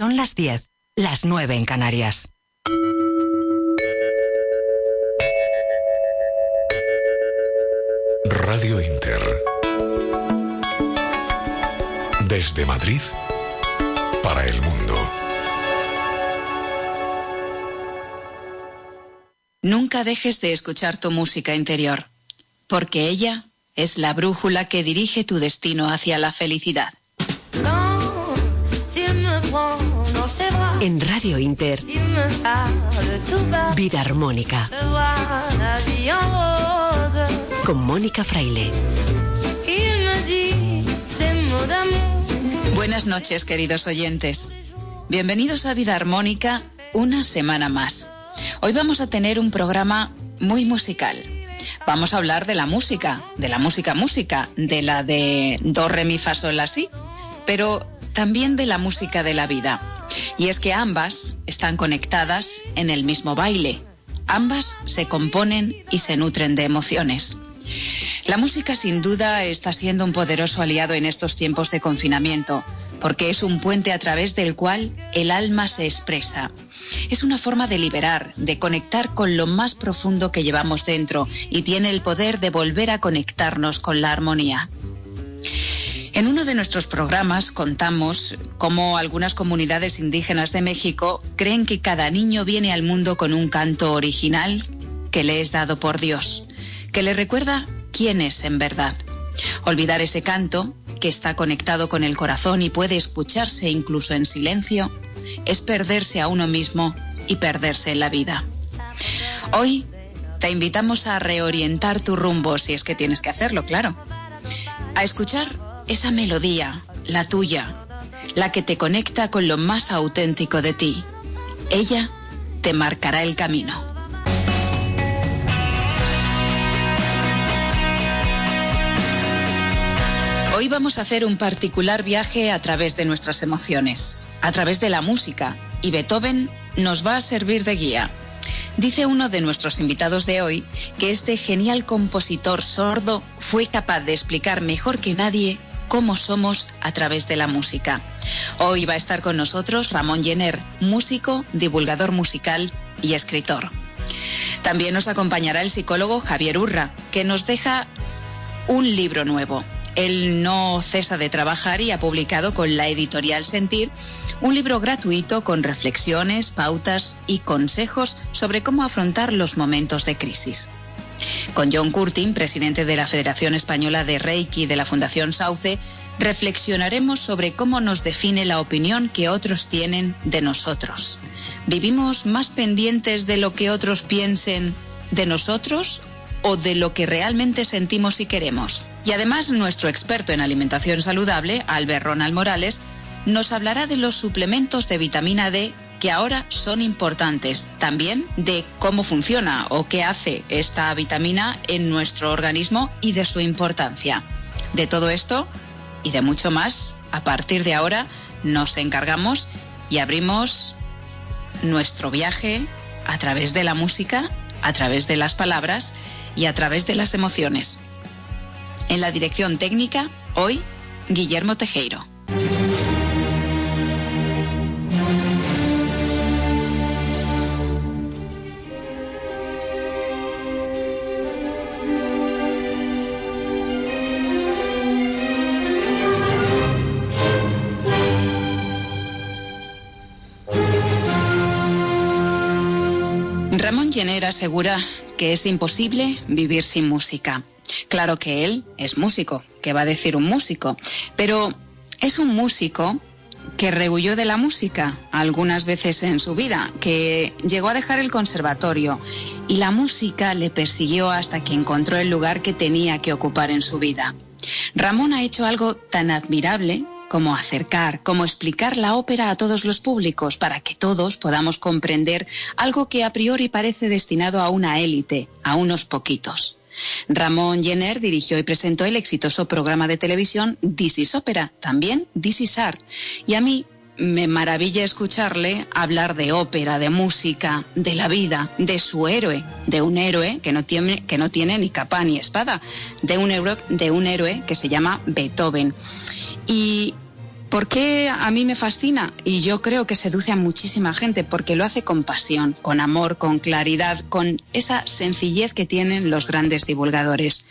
Son las 10, las 9 en Canarias. Radio Inter. Desde Madrid para el mundo. Nunca dejes de escuchar tu música interior, porque ella es la brújula que dirige tu destino hacia la felicidad. En Radio Inter, Vida Armónica. Con Mónica Fraile. Buenas noches, queridos oyentes. Bienvenidos a Vida Armónica una semana más. Hoy vamos a tener un programa muy musical. Vamos a hablar de la música, de la música música, de la de do, re, mi, fa, sol, la, si, pero también de la música de la vida. Y es que ambas están conectadas en el mismo baile. Ambas se componen y se nutren de emociones. La música sin duda está siendo un poderoso aliado en estos tiempos de confinamiento, porque es un puente a través del cual el alma se expresa. Es una forma de liberar, de conectar con lo más profundo que llevamos dentro y tiene el poder de volver a conectarnos con la armonía. En uno de nuestros programas contamos cómo algunas comunidades indígenas de México creen que cada niño viene al mundo con un canto original que le es dado por Dios, que le recuerda quién es en verdad. Olvidar ese canto, que está conectado con el corazón y puede escucharse incluso en silencio, es perderse a uno mismo y perderse en la vida. Hoy te invitamos a reorientar tu rumbo, si es que tienes que hacerlo, claro. A escuchar esa melodía, la tuya, la que te conecta con lo más auténtico de ti. Ella te marcará el camino. Hoy vamos a hacer un particular viaje a través de nuestras emociones, a través de la música, y Beethoven nos va a servir de guía. Dice uno de nuestros invitados de hoy que este genial compositor sordo fue capaz de explicar mejor que nadie cómo somos a través de la música. Hoy va a estar con nosotros Ramón Jenner, músico, divulgador musical y escritor. También nos acompañará el psicólogo Javier Urra, que nos deja un libro nuevo, él no cesa de trabajar y ha publicado con la editorial Sentir un libro gratuito con reflexiones, pautas y consejos sobre cómo afrontar los momentos de crisis. Con John Curtin, presidente de la Federación Española de Reiki de la Fundación Sauce, reflexionaremos sobre cómo nos define la opinión que otros tienen de nosotros. ¿Vivimos más pendientes de lo que otros piensen de nosotros o de lo que realmente sentimos y queremos? Y además nuestro experto en alimentación saludable, Albert Ronald Morales, nos hablará de los suplementos de vitamina D que ahora son importantes, también de cómo funciona o qué hace esta vitamina en nuestro organismo y de su importancia. De todo esto y de mucho más, a partir de ahora nos encargamos y abrimos nuestro viaje a través de la música, a través de las palabras y a través de las emociones. En la dirección técnica, hoy, Guillermo Tejeiro. Asegura que es imposible vivir sin música. Claro que él es músico, que va a decir un músico, pero es un músico que rehuyó de la música algunas veces en su vida, que llegó a dejar el conservatorio y la música le persiguió hasta que encontró el lugar que tenía que ocupar en su vida. Ramón ha hecho algo tan admirable como acercar, como explicar la ópera a todos los públicos para que todos podamos comprender algo que a priori parece destinado a una élite, a unos poquitos. Ramón Jenner dirigió y presentó el exitoso programa de televisión This is Ópera, también This is Art. Y a mí me maravilla escucharle hablar de ópera, de música, de la vida, de su héroe, de un héroe que no tiene, que no tiene ni capa ni espada, de un, héroe, de un héroe que se llama Beethoven. Y ¿Por qué a mí me fascina? Y yo creo que seduce a muchísima gente porque lo hace con pasión, con amor, con claridad, con esa sencillez que tienen los grandes divulgadores.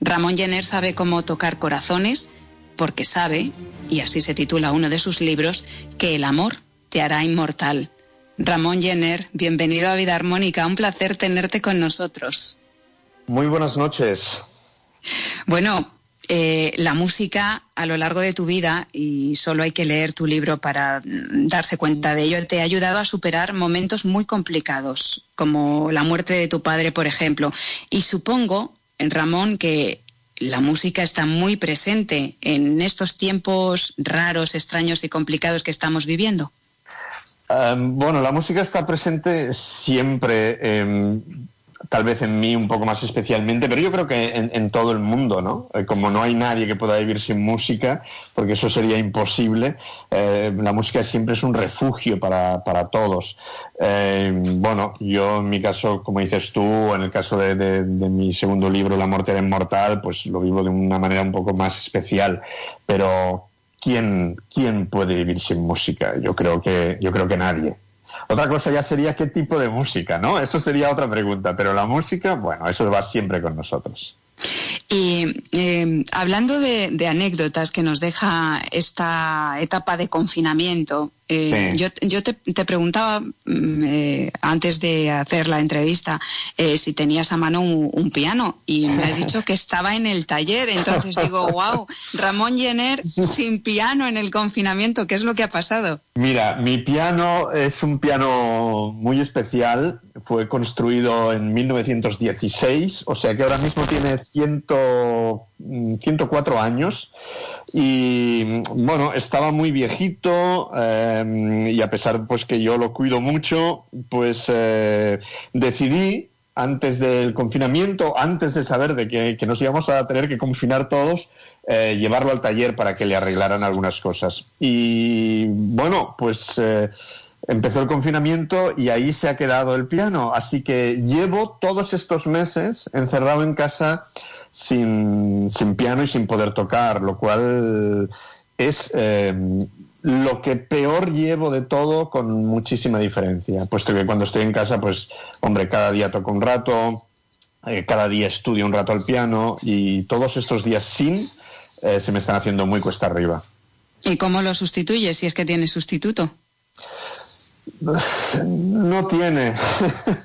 Ramón Jenner sabe cómo tocar corazones porque sabe, y así se titula uno de sus libros, que el amor te hará inmortal. Ramón Jenner, bienvenido a Vida Armónica, un placer tenerte con nosotros. Muy buenas noches. Bueno, eh, la música a lo largo de tu vida, y solo hay que leer tu libro para darse cuenta de ello, te ha ayudado a superar momentos muy complicados, como la muerte de tu padre, por ejemplo. Y supongo, Ramón, que la música está muy presente en estos tiempos raros, extraños y complicados que estamos viviendo. Um, bueno, la música está presente siempre. Tal vez en mí un poco más especialmente, pero yo creo que en, todo el mundo, ¿no? Eh, como no hay nadie que pueda vivir sin música, porque eso sería imposible, eh, la música siempre es un refugio para, todos. Eh, bueno, yo en mi caso, como dices tú, en el caso de, mi segundo libro, La muerte era inmortal, pues lo vivo de una manera un poco más especial, pero ¿quién, quién puede vivir sin música? Yo creo que, yo creo que nadie. Otra cosa ya sería qué tipo de música, ¿no? Eso sería otra pregunta, pero la música, bueno, eso va siempre con nosotros. Y eh, hablando de, anécdotas que nos deja esta etapa de confinamiento, eh, yo, te, preguntaba mm, eh, antes de hacer la entrevista si tenías a mano un, piano y me has dicho que estaba en el taller. Entonces digo, wow, Ramón Jenner sin piano en el confinamiento, ¿qué es lo que ha pasado? Mira, mi piano es un piano muy especial. Fue construido en 1916, o sea que ahora mismo tiene 104 mm, años y bueno, estaba muy viejito eh, y a pesar pues que yo lo cuido mucho, pues eh, decidí antes del confinamiento, antes de saber de que, nos íbamos a tener que confinar todos, eh, llevarlo al taller para que le arreglaran algunas cosas. Y bueno, pues empezó el confinamiento y ahí se ha quedado el piano. Así que llevo todos estos meses encerrado en casa sin, piano y sin poder tocar, lo cual es eh, lo que peor llevo de todo con muchísima diferencia, puesto que cuando estoy en casa, pues, hombre, cada día toco un rato, eh, cada día estudio un rato al piano y todos estos días sin eh, se me están haciendo muy cuesta arriba. ¿Y cómo lo sustituyes si es que tiene sustituto? No tiene.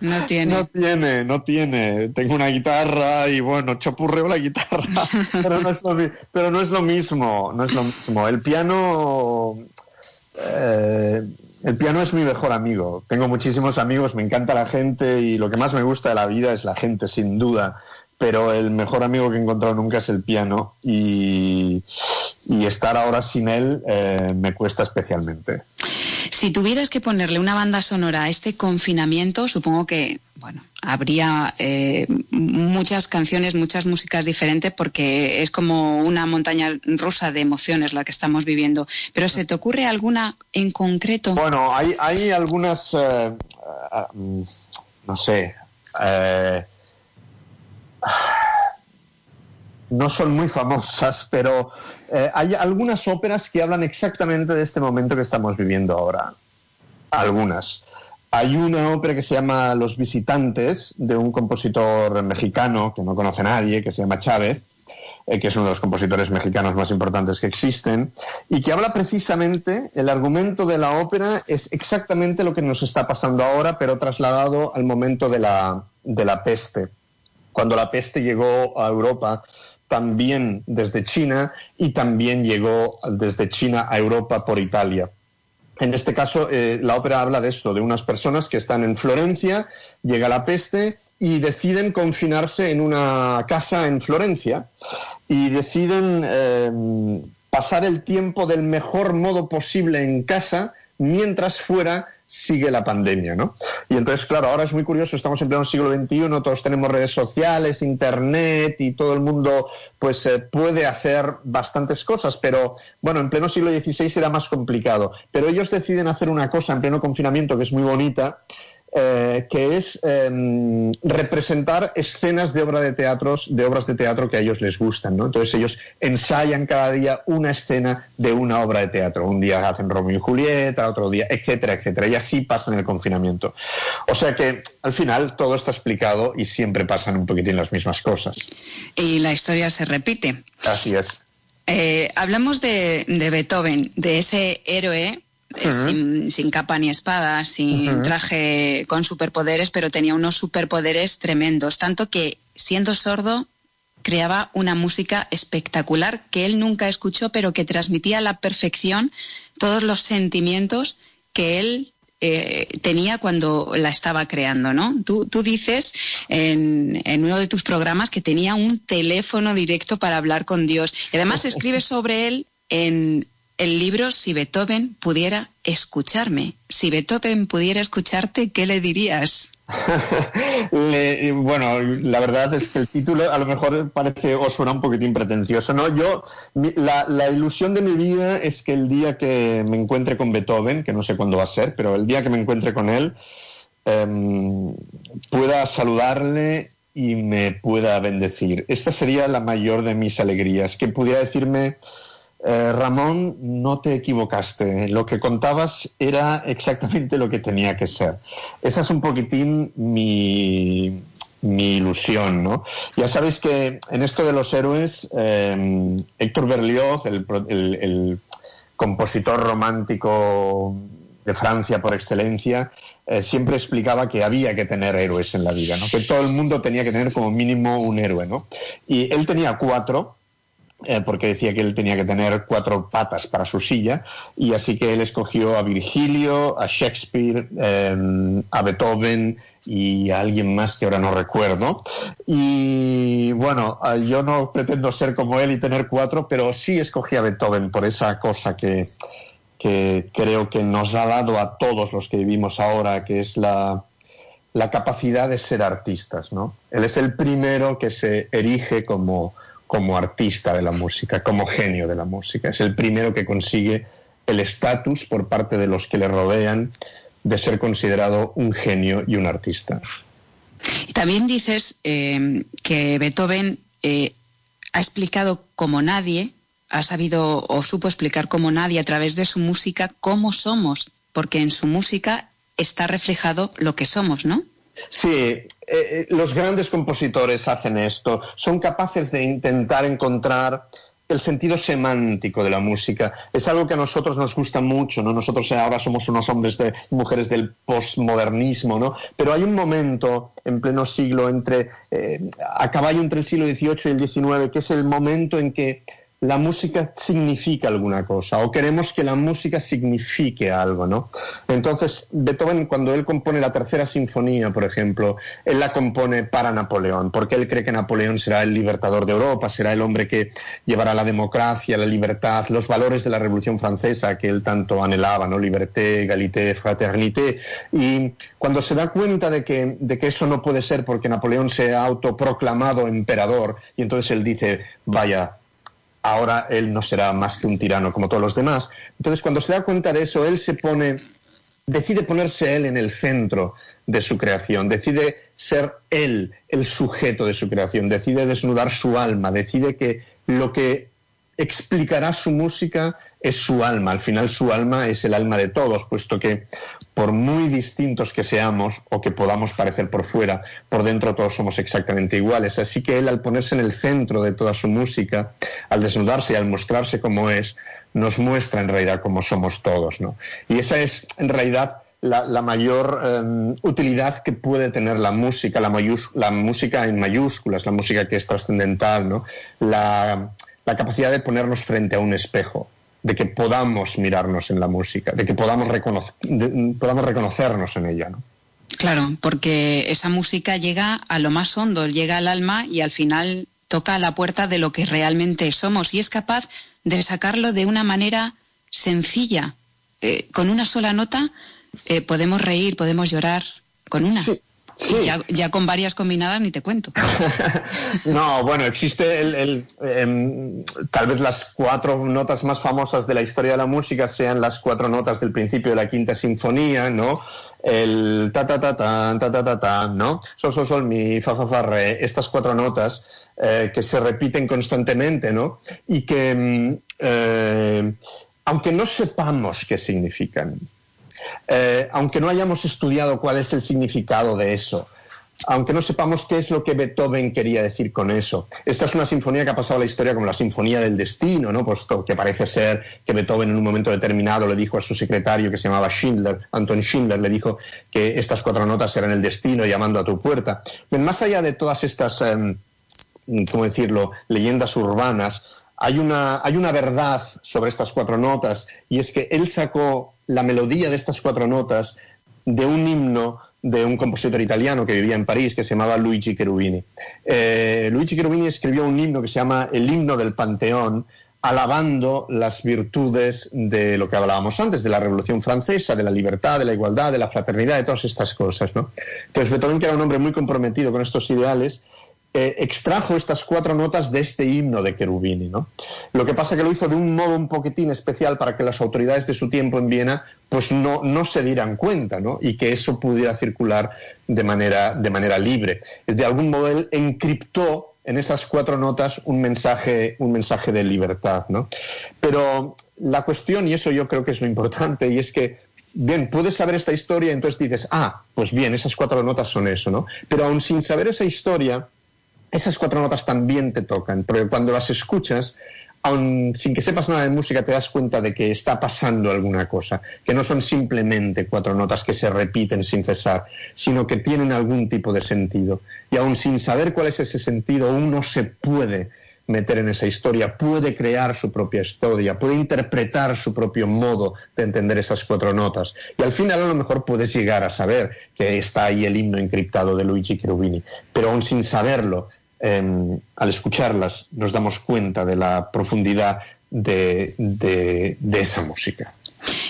No tiene. No tiene, no tiene. Tengo una guitarra y bueno, chapurreo la guitarra, pero no es lo, pero no es lo mismo, no es lo mismo. El piano eh, el piano es mi mejor amigo. Tengo muchísimos amigos, me encanta la gente y lo que más me gusta de la vida es la gente, sin duda. Pero el mejor amigo que he encontrado nunca es el piano y, estar ahora sin él eh, me cuesta especialmente. Si tuvieras que ponerle una banda sonora a este confinamiento, supongo que, bueno, habría eh, muchas canciones, muchas músicas diferentes, porque es como una montaña rusa de emociones la que estamos viviendo. Pero ¿se te ocurre alguna en concreto? Bueno, hay, algunas, eh, mm, no sé, eh, no son muy famosas, pero eh, hay algunas óperas que hablan exactamente de este momento que estamos viviendo ahora. Algunas. Hay una ópera que se llama Los Visitantes, de un compositor mexicano que no conoce nadie, que se llama Chávez, eh, que es uno de los compositores mexicanos más importantes que existen, y que habla precisamente, el argumento de la ópera es exactamente lo que nos está pasando ahora, pero trasladado al momento de la, de la peste. Cuando la peste llegó a Europa, también desde China y también llegó desde China a Europa por Italia. En este caso, eh, la ópera habla de esto, de unas personas que están en Florencia, llega la peste y deciden confinarse en una casa en Florencia y deciden eh, pasar el tiempo del mejor modo posible en casa mientras fuera sigue la pandemia, ¿no? Y entonces, claro, ahora es muy curioso, estamos en pleno siglo XXI, todos tenemos redes sociales, internet y todo el mundo pues eh, puede hacer bastantes cosas, pero bueno, en pleno siglo XVI era más complicado. Pero ellos deciden hacer una cosa en pleno confinamiento que es muy bonita, eh, que es em, representar escenas de, obra de, teatros, de obras de teatro que a ellos les gustan. ¿no? Entonces ellos ensayan cada día una escena de una obra de teatro. Un día hacen Romeo y Julieta, otro día, etcétera, etcétera. Y así pasan el confinamiento. O sea que al final todo está explicado y siempre pasan un poquitín las mismas cosas. Y la historia se repite. Así es. Eh, hablamos de, Beethoven, de ese héroe sin, capa ni espada, sin traje con superpoderes, pero tenía unos superpoderes tremendos, tanto que siendo sordo creaba una música espectacular que él nunca escuchó, pero que transmitía a la perfección todos los sentimientos que él eh, tenía cuando la estaba creando, ¿no? Tú, dices en, uno de tus programas que tenía un teléfono directo para hablar con Dios. Y además escribes sobre él en el libro Si Beethoven pudiera escucharme. Si Beethoven pudiera escucharte, ¿qué le dirías? bueno, la verdad es que el título a lo mejor parece o suena un poquitín pretencioso, ¿no? Yo, la, ilusión de mi vida es que el día que me encuentre con Beethoven, que no sé cuándo va a ser, pero el día que me encuentre con él, em, pueda saludarle y me pueda bendecir. Esta sería la mayor de mis alegrías, que pudiera decirme eh, Ramón, no te equivocaste. Lo que contabas era exactamente lo que tenía que ser. Esa es un poquitín mi, ilusión, ¿no? Ya sabéis que en esto de los héroes, eh, Héctor Berlioz, el, compositor romántico de Francia por excelencia, eh, siempre explicaba que había que tener héroes en la vida, ¿no? que todo el mundo tenía que tener como mínimo un héroe. ¿no? Y él tenía cuatro, eh, porque decía que él tenía que tener cuatro patas para su silla, y así que él escogió a Virgilio, a Shakespeare, em, a Beethoven y a alguien más que ahora no recuerdo. Y bueno, yo no pretendo ser como él y tener cuatro, pero sí escogí a Beethoven por esa cosa que, que creo que nos ha dado a todos los que vivimos ahora, que es la, la capacidad de ser artistas, ¿no? Él es el primero que se erige como como artista de la música, como genio de la música. Es el primero que consigue el estatus por parte de los que le rodean de ser considerado un genio y un artista. También dices eh, que Beethoven eh, ha explicado como nadie, ha sabido o supo explicar como nadie a través de su música cómo somos, porque en su música está reflejado lo que somos, ¿no? Sí, eh, eh, los grandes compositores hacen esto, son capaces de intentar encontrar el sentido semántico de la música. Es algo que a nosotros nos gusta mucho, ¿no? Nosotros ahora somos unos hombres de mujeres del postmodernismo, ¿no? Pero hay un momento en pleno siglo entre eh, a caballo entre el siglo XVIII y el XIX, que es el momento en que la música significa alguna cosa o queremos que la música signifique algo, ¿no? Entonces, Beethoven, cuando él compone la tercera sinfonía, por ejemplo, él la compone para Napoleón, porque él cree que Napoleón será el libertador de Europa, será el hombre que llevará la democracia, la libertad, los valores de la Revolución Francesa que él tanto anhelaba, ¿no? Liberté, égalité, fraternité. Y cuando se da cuenta de que, de que eso no puede ser porque Napoleón se ha autoproclamado emperador, y entonces él dice, vaya, ahora él no será más que un tirano como todos los demás. Entonces, cuando se da cuenta de eso, él se pone, decide ponerse él en el centro de su creación, decide ser él el sujeto de su creación, decide desnudar su alma, decide que lo que explicará su música es su alma. Al final su alma es el alma de todos, puesto que por muy distintos que seamos o que podamos parecer por fuera, por dentro todos somos exactamente iguales. Así que él al ponerse en el centro de toda su música, al desnudarse y al mostrarse como es, nos muestra en realidad cómo somos todos. ¿no? Y esa es en realidad la, mayor em, utilidad que puede tener la música, la, música en mayúsculas, la música que es trascendental, ¿no? la la capacidad de ponernos frente a un espejo, de que podamos mirarnos en la música, de que podamos, podamos reconocernos en ella. ¿no? Claro, porque esa música llega a lo más hondo, llega al alma y al final toca a la puerta de lo que realmente somos y es capaz de sacarlo de una manera sencilla. Eh, con una sola nota eh, podemos reír, podemos llorar, con una. Sí. Ya, ya, con varias combinadas ni te cuento. no, bueno, existe el, el, em, tal vez las cuatro notas más famosas de la historia de la música sean las cuatro notas del principio de la quinta sinfonía, ¿no? El ta ta ta ta ta ta ta, ta ¿no? Sol sol sol mi fa fa fa re, estas cuatro notas eh, que se repiten constantemente, ¿no? Y que em, eh, aunque no sepamos qué significan, eh, aunque no hayamos estudiado cuál es el significado de eso, aunque no sepamos qué es lo que Beethoven quería decir con eso. Esta es una sinfonía que ha pasado a la historia como la Sinfonía del Destino, ¿no? Puesto que parece ser que Beethoven en un momento determinado le dijo a su secretario que se llamaba Schindler, Anton Schindler, le dijo que estas cuatro notas eran el destino llamando a tu puerta. más allá de todas estas, em, ¿cómo decirlo?, leyendas urbanas, hay una, hay una verdad sobre estas cuatro notas y es que él sacó la melodía de estas cuatro notas de un himno de un compositor italiano que vivía en París que se llamaba Luigi Cherubini. Eh, Luigi Cherubini escribió un himno que se llama El himno del Panteón, alabando las virtudes de lo que hablábamos antes, de la Revolución Francesa, de la libertad, de la igualdad, de la fraternidad, de todas estas cosas. ¿no? Entonces Beethoven, que era un hombre muy comprometido con estos ideales, eh, extrajo estas cuatro notas de este himno de Cherubini. ¿no? Lo que pasa es que lo hizo de un modo un poquitín especial para que las autoridades de su tiempo en Viena pues no, no se dieran cuenta ¿no? y que eso pudiera circular de manera, de manera libre. De algún modo él encriptó en esas cuatro notas un mensaje, un mensaje de libertad. ¿no? Pero la cuestión, y eso yo creo que es lo importante, y es que bien, puedes saber esta historia y entonces dices, ah, pues bien, esas cuatro notas son eso, ¿no? Pero aún sin saber esa historia, esas cuatro notas también te tocan, porque cuando las escuchas, aun sin que sepas nada de música, te das cuenta de que está pasando alguna cosa, que no son simplemente cuatro notas que se repiten sin cesar, sino que tienen algún tipo de sentido. Y aun sin saber cuál es ese sentido, uno se puede meter en esa historia, puede crear su propia historia, puede interpretar su propio modo de entender esas cuatro notas. Y al final a lo mejor puedes llegar a saber que está ahí el himno encriptado de Luigi Cherubini, pero aún sin saberlo, em, al escucharlas nos damos cuenta de la profundidad de, esa música.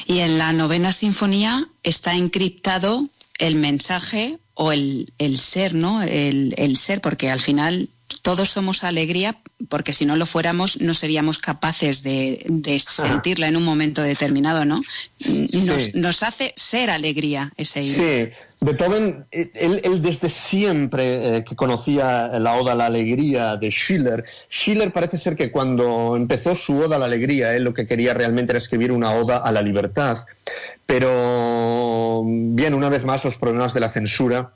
Y en la novena sinfonía está encriptado el mensaje o el, ser, ¿no? el, ser, porque al final todos somos alegría, porque si no lo fuéramos no seríamos capaces de, sentirla en un momento determinado, ¿no? Nos, hace ser alegría ese Sí, Beethoven, él, desde siempre eh, que conocía la Oda a la Alegría de Schiller, Schiller parece ser que cuando empezó su Oda a la Alegría, él lo que quería realmente era escribir una Oda a la Libertad, pero bien, una vez más los problemas de la censura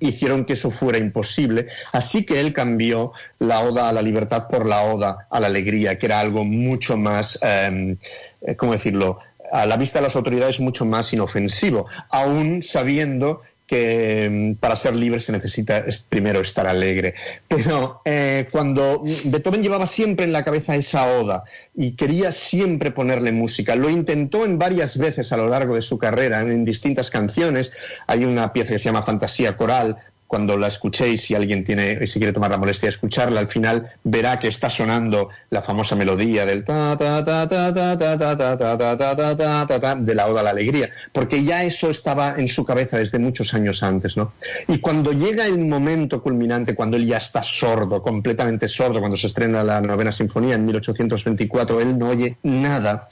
hicieron que eso fuera imposible. Así que él cambió la oda a la libertad por la oda a la alegría, que era algo mucho más, em, eh, ¿cómo decirlo? A la vista de las autoridades mucho más inofensivo, aún sabiendo que mm, para ser libre se necesita primero estar alegre. Pero eh, cuando Beethoven llevaba siempre en la cabeza esa oda y quería siempre ponerle música, lo intentó en varias veces a lo largo de su carrera, en distintas canciones. Hay una pieza que se llama Fantasía Coral, cuando la escuchéis, si alguien tiene, si quiere tomar la molestia de escucharla, al final verá que está sonando la famosa melodía del ta ta ta ta ta ta ta ta ta ta ta ta ta ta de la oda a la alegría, porque ya eso estaba en su cabeza desde muchos años antes, ¿no? Y cuando llega el momento culminante, cuando él ya está sordo, completamente sordo, cuando se estrena la novena sinfonía en 1824, él no oye nada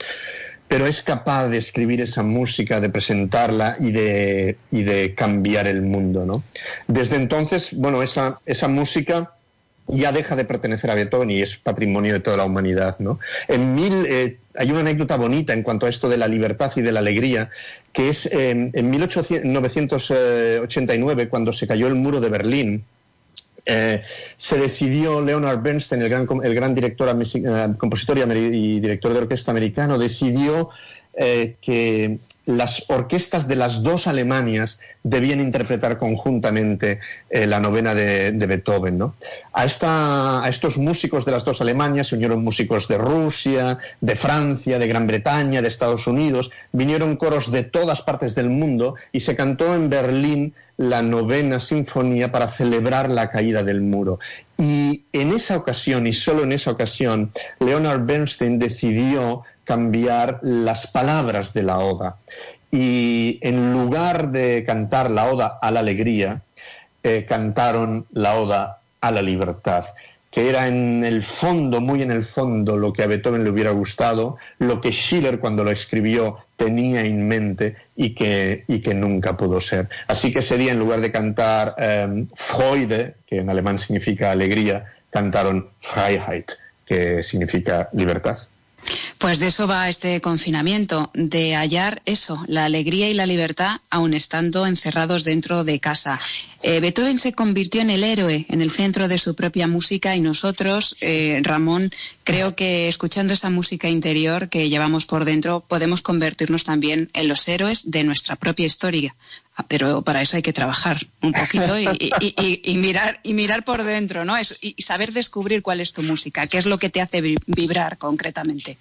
pero es capaz de escribir esa música, de presentarla y de, y de cambiar el mundo. ¿no? Desde entonces, bueno, esa, esa música ya deja de pertenecer a Beethoven y es patrimonio de toda la humanidad. ¿no? En mil, eh, hay una anécdota bonita en cuanto a esto de la libertad y de la alegría, que es en 1989, cuando se cayó el muro de Berlín, eh, se decidió Leonard Bernstein, el gran, director, eh, compositor y, director de orquesta americano, decidió eh, que las orquestas de las dos Alemanias debían interpretar conjuntamente la novena de, Beethoven. A, a, estos músicos de las dos Alemanias se unieron músicos de Rusia, de Francia, de Gran Bretaña, de Estados Unidos, vinieron coros de todas partes del mundo y se cantó en Berlín la novena sinfonía para celebrar la caída del muro. Y en esa ocasión, y solo en esa ocasión, Leonard Bernstein decidió cambiar las palabras de la oda. Y en lugar de cantar la oda a la alegría, eh, cantaron la oda a la libertad. que era en el fondo, muy en el fondo, lo que a Beethoven le hubiera gustado, lo que Schiller cuando lo escribió tenía en mente y que, y que nunca pudo ser. Así que ese día, en lugar de cantar eh, Freude, que en alemán significa alegría, cantaron Freiheit, que significa libertad. Pues de eso va este confinamiento, de hallar eso, la alegría y la libertad, aun estando encerrados dentro de casa. Eh, Beethoven se convirtió en el héroe, en el centro de su propia música y nosotros, eh, Ramón, creo que escuchando esa música interior que llevamos por dentro, podemos convertirnos también en los héroes de nuestra propia historia. Pero para eso hay que trabajar un poquito y, mirar y mirar por dentro, ¿no? y saber descubrir cuál es tu música, qué es lo que te hace vibrar concretamente.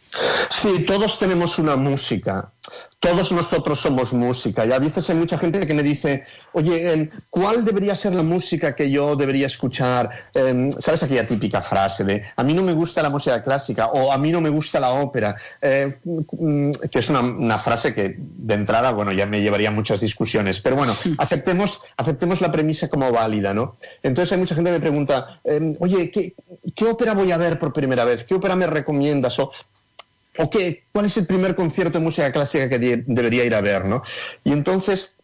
Sí, todos tenemos una música. Todos nosotros somos música y a veces hay mucha gente que me dice, oye, em, ¿cuál debería ser la música que yo debería escuchar? Em, ¿Sabes aquella típica frase de, a mí no me gusta la música clásica o a mí no me gusta la ópera? Eh, mm, que es una, frase que de entrada, bueno, ya me llevaría a muchas discusiones, pero bueno, aceptemos, aceptemos la premisa como válida, ¿no? Entonces hay mucha gente que me pregunta, em, oye, ¿qué, ¿qué ópera voy a ver por primera vez? ¿Qué ópera me recomiendas? O, ¿O qué, cuál es el primer concierto de música clásica que debería ir a ver? ¿no? Y entonces,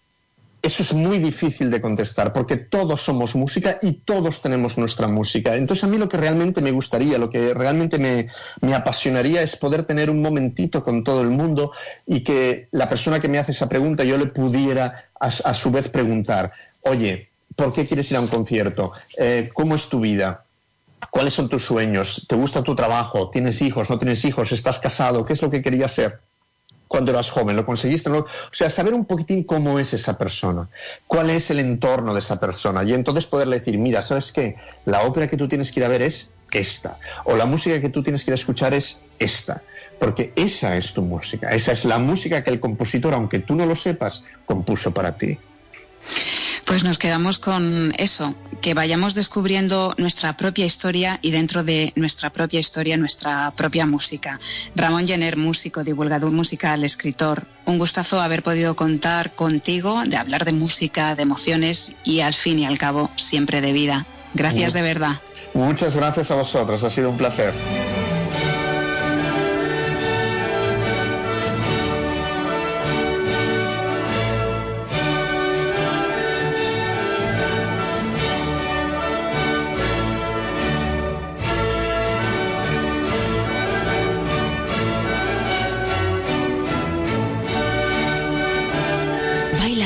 eso es muy difícil de contestar, porque todos somos música y todos tenemos nuestra música. Entonces, a mí lo que realmente me gustaría, lo que realmente me, me apasionaría es poder tener un momentito con todo el mundo y que la persona que me hace esa pregunta yo le pudiera a, su vez preguntar, oye, ¿por qué quieres ir a un concierto? Eh, ¿Cómo es tu vida? ¿Cuáles son tus sueños? ¿Te gusta tu trabajo? ¿Tienes hijos? ¿No tienes hijos? ¿Estás casado? ¿Qué es lo que querías ser? cuando eras joven, lo conseguiste, o sea, saber un poquitín cómo es esa persona, cuál es el entorno de esa persona y entonces poderle decir, mira, ¿sabes qué? La ópera que tú tienes que ir a ver es esta, o la música que tú tienes que ir a escuchar es esta, porque esa es tu música, esa es la música que el compositor, aunque tú no lo sepas, compuso para ti. Pues nos quedamos con eso, que vayamos descubriendo nuestra propia historia y dentro de nuestra propia historia nuestra propia música. Ramón Jenner, músico, divulgador musical, escritor, un gustazo haber podido contar contigo, de hablar de música, de emociones y al fin y al cabo siempre de vida. Gracias de verdad. Muchas gracias a vosotros, ha sido un placer.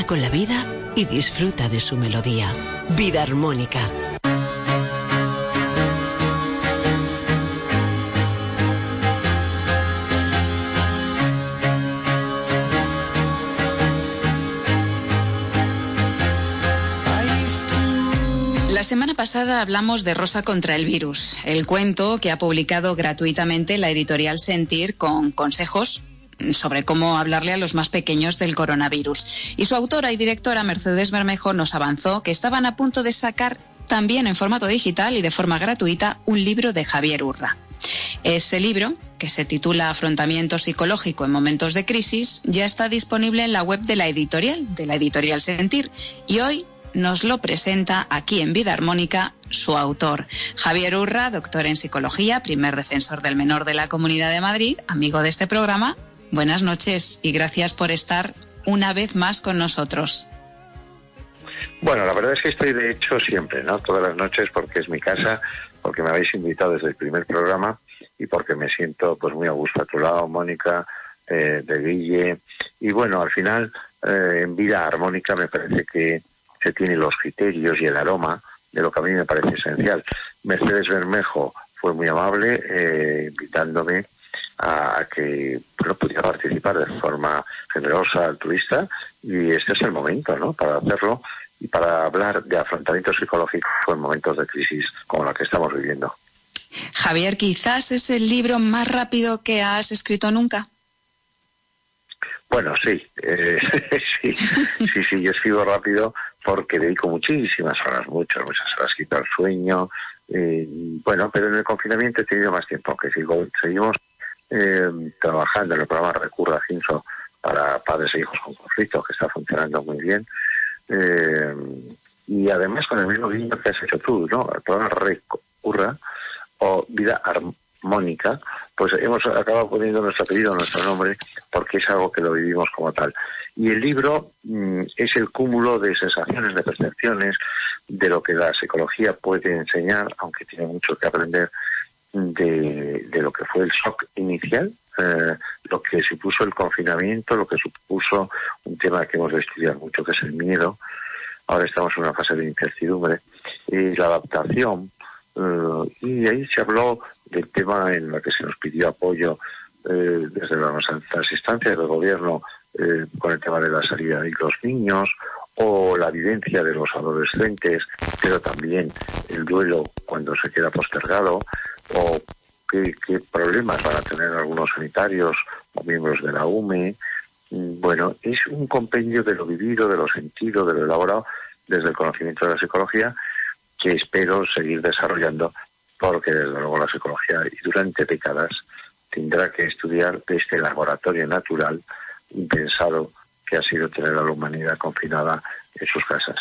Con la vida y disfruta de su melodía. Vida armónica. La semana pasada hablamos de Rosa contra el virus, el cuento que ha publicado gratuitamente la editorial Sentir con consejos sobre cómo hablarle a los más pequeños del coronavirus. Y su autora y directora, Mercedes Bermejo, nos avanzó que estaban a punto de sacar también en formato digital y de forma gratuita un libro de Javier Urra. Ese libro, que se titula Afrontamiento psicológico en momentos de crisis, ya está disponible en la web de la editorial, de la editorial Sentir, y hoy nos lo presenta aquí en Vida Armónica su autor, Javier Urra, doctor en psicología, primer defensor del menor de la Comunidad de Madrid, amigo de este programa Buenas noches y gracias por estar una vez más con nosotros. Bueno, la verdad es que estoy de hecho siempre, ¿no? Todas las noches porque es mi casa, porque me habéis invitado desde el primer programa y porque me siento pues muy a gusto a tu lado, Mónica, eh, de Guille. Y bueno, al final, eh, en vida armónica me parece que se tienen los criterios y el aroma de lo que a mí me parece esencial. Mercedes Bermejo fue muy amable eh, invitándome a, que pudiera participar de forma generosa, altruista, y este es el momento ¿no? para hacerlo y para hablar de afrontamiento psicológico en momentos de crisis como la que estamos viviendo. Javier, quizás es el libro más rápido que has escrito nunca. Bueno, sí, eh, sí, sí, sí, yo escribo rápido porque dedico muchísimas horas, muchas, muchas horas, quito el sueño. Eh, bueno, pero en el confinamiento he tenido más tiempo, que sigo, seguimos eh, trabajando en el programa Recurra Ginso para padres e hijos con conflicto, que está funcionando muy bien. Eh, y además con el mismo guiño que has hecho tú, ¿no? El programa Recurra o vida armónica, pues hemos acabado poniendo nuestro apellido, nuestro nombre, porque es algo que lo vivimos como tal. Y el libro mm, es el cúmulo de sensaciones, de percepciones, de lo que la psicología puede enseñar, aunque tiene mucho que aprender de, lo que fue el shock inicial, eh, lo que supuso el confinamiento, lo que supuso un tema que hemos de estudiar mucho, que es el miedo. Ahora estamos en una fase de incertidumbre y la adaptación. Eh, y ahí se habló del tema en el que se nos pidió apoyo eh, desde las altas instancias del gobierno con el tema de la salida de los niños o la vivencia de los adolescentes, pero también el duelo cuando se queda postergado o qué, problemas van a tener algunos sanitarios o miembros de la UME. Mm, bueno, es un compendio de lo vivido, de lo sentido, de lo elaborado desde el conocimiento de la psicología que espero seguir desarrollando porque desde luego la psicología y durante décadas tendrá que estudiar de este laboratorio natural impensado que ha sido tener a la humanidad confinada en sus casas.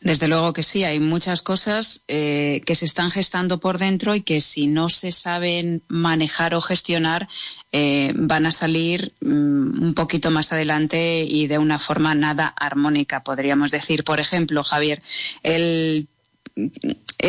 Desde luego que sí, hay muchas cosas eh, que se están gestando por dentro y que si no se saben manejar o gestionar eh, van a salir mm, un poquito más adelante y de una forma nada armónica, podríamos decir. Por ejemplo, Javier, el,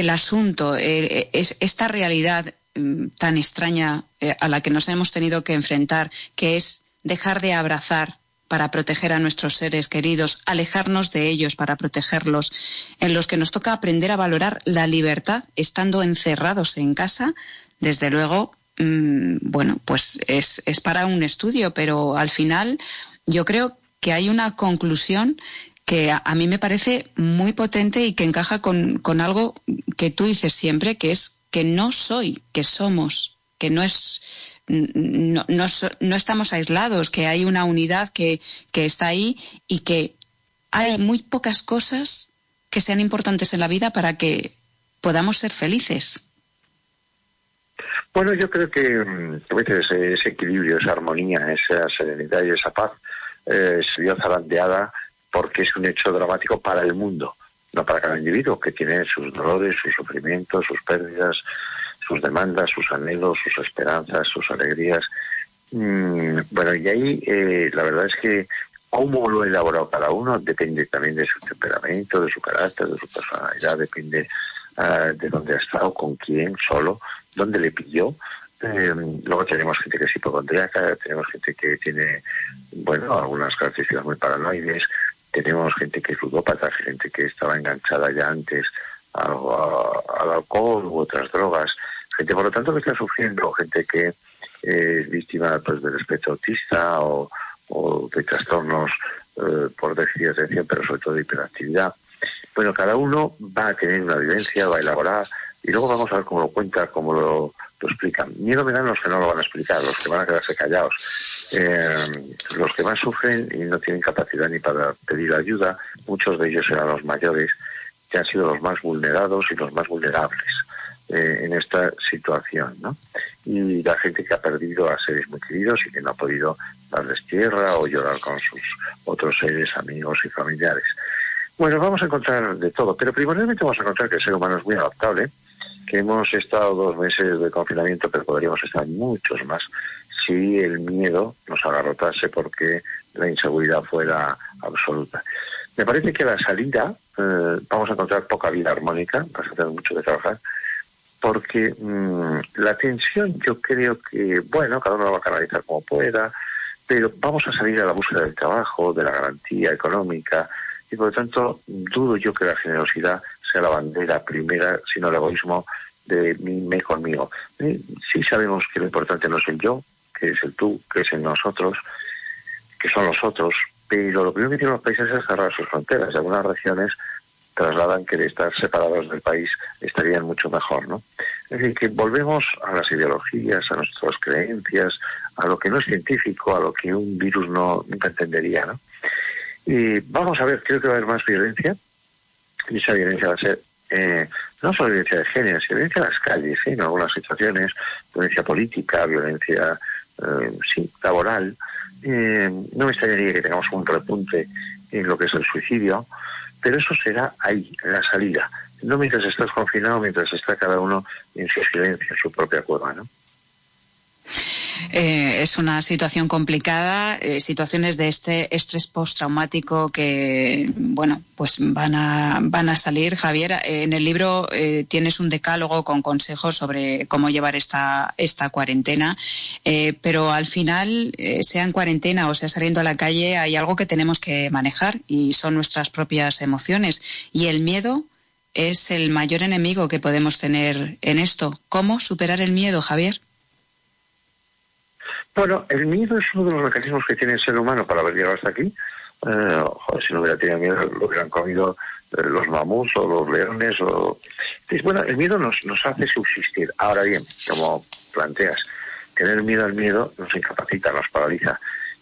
asunto, eh, esta realidad mm, tan extraña a la que nos hemos tenido que enfrentar, que es dejar de abrazar para proteger a nuestros seres queridos, alejarnos de ellos para protegerlos, en los que nos toca aprender a valorar la libertad estando encerrados en casa, desde luego, mm, bueno, pues es, para un estudio, pero al final yo creo que hay una conclusión que a, mí me parece muy potente y que encaja con, con algo que tú dices siempre, que es que no soy, que somos, que no es no, no, estamos aislados, que hay una unidad que, que está ahí y que hay muy pocas cosas que sean importantes en la vida para que podamos ser felices. Bueno, yo creo que mm, ese, ese equilibrio, esa armonía, esa serenidad y esa paz eh, se vio zarandeada porque es un hecho dramático para el mundo, no para cada individuo que tiene sus dolores, sus sufrimientos, sus pérdidas, sus demandas, sus anhelos, sus esperanzas, sus alegrías. Mm, bueno, y ahí eh, la verdad es que cómo lo ha elaborado cada uno depende también de su temperamento, de su carácter, de su personalidad, depende ah, de dónde ha estado, con quién, solo, dónde le pilló. Eh, luego tenemos gente que es hipocondríaca, tenemos gente que tiene, bueno, algunas características muy paranoides, tenemos gente que es ludópata, gente que estaba enganchada ya antes al alcohol u otras drogas gente por lo tanto que está sufriendo, gente que es víctima pues, del espectro autista o, de trastornos eh, por déficit de atención, pero sobre todo de hiperactividad. Bueno, cada uno va a tener una vivencia, va a elaborar y luego vamos a ver cómo lo cuenta, cómo lo, explican. Miedo me dan los que no lo van a explicar, los que van a quedarse callados. Eh, los que más sufren y no tienen capacidad ni para pedir ayuda, muchos de ellos eran los mayores, que han sido los más vulnerados y los más vulnerables. Eh, en esta situación, ¿no? Y la gente que ha perdido a seres muy queridos y que no ha podido darles tierra o llorar con sus otros seres, amigos y familiares. Bueno, vamos a encontrar de todo, pero primordialmente vamos a encontrar que el ser humano es muy adaptable, que hemos estado dos meses de confinamiento, pero podríamos estar muchos más si el miedo nos agarrotase porque la inseguridad fuera absoluta. Me parece que la salida, eh, vamos a encontrar poca vida armónica, vas a tener mucho que trabajar, porque mm, la tensión yo creo que, bueno, cada uno la va a canalizar como pueda, pero vamos a salir a la búsqueda del trabajo, de la garantía económica, y por lo tanto dudo yo que la generosidad sea la bandera primera, sino el egoísmo de mí, me conmigo. Sí sabemos que lo importante no es el yo, que es el tú, que es el nosotros, que son los otros, pero lo primero que tienen los países es cerrar sus fronteras. Y algunas regiones trasladan que de estar separados del país estarían mucho mejor, ¿no? Es decir, que volvemos a las ideologías, a nuestras creencias, a lo que no es científico, a lo que un virus no nunca entendería, ¿no? Y vamos a ver, creo que va a haber más violencia, y esa violencia va a ser eh, no solo violencia de género, sino violencia en las calles, ¿eh? en algunas situaciones, violencia política, violencia eh, sí, laboral. no me extrañaría que tengamos un repunte en lo que es el suicidio, pero eso será ahí, en la salida. no mientras estás confinado, mientras está cada uno en su silencio, en su propia cueva, ¿no? Eh, es una situación complicada, eh, situaciones de este estrés postraumático que, bueno, pues van a, van a salir. Javier, en el libro eh, tienes un decálogo con consejos sobre cómo llevar esta, esta cuarentena, pero al final, sea en cuarentena o sea saliendo a la calle, hay algo que tenemos que manejar y son nuestras propias emociones. Y el miedo es el mayor enemigo que podemos tener en esto. ¿Cómo superar el miedo, Javier? Bueno, el miedo es uno de los mecanismos que tiene el ser humano para haber llegado hasta aquí. Eh, si no hubiera tenido miedo, lo hubieran comido eh, los mamuts o los leones. O... bueno, el miedo nos, nos hace subsistir. Ahora bien, como planteas, tener miedo al miedo nos incapacita, nos paraliza.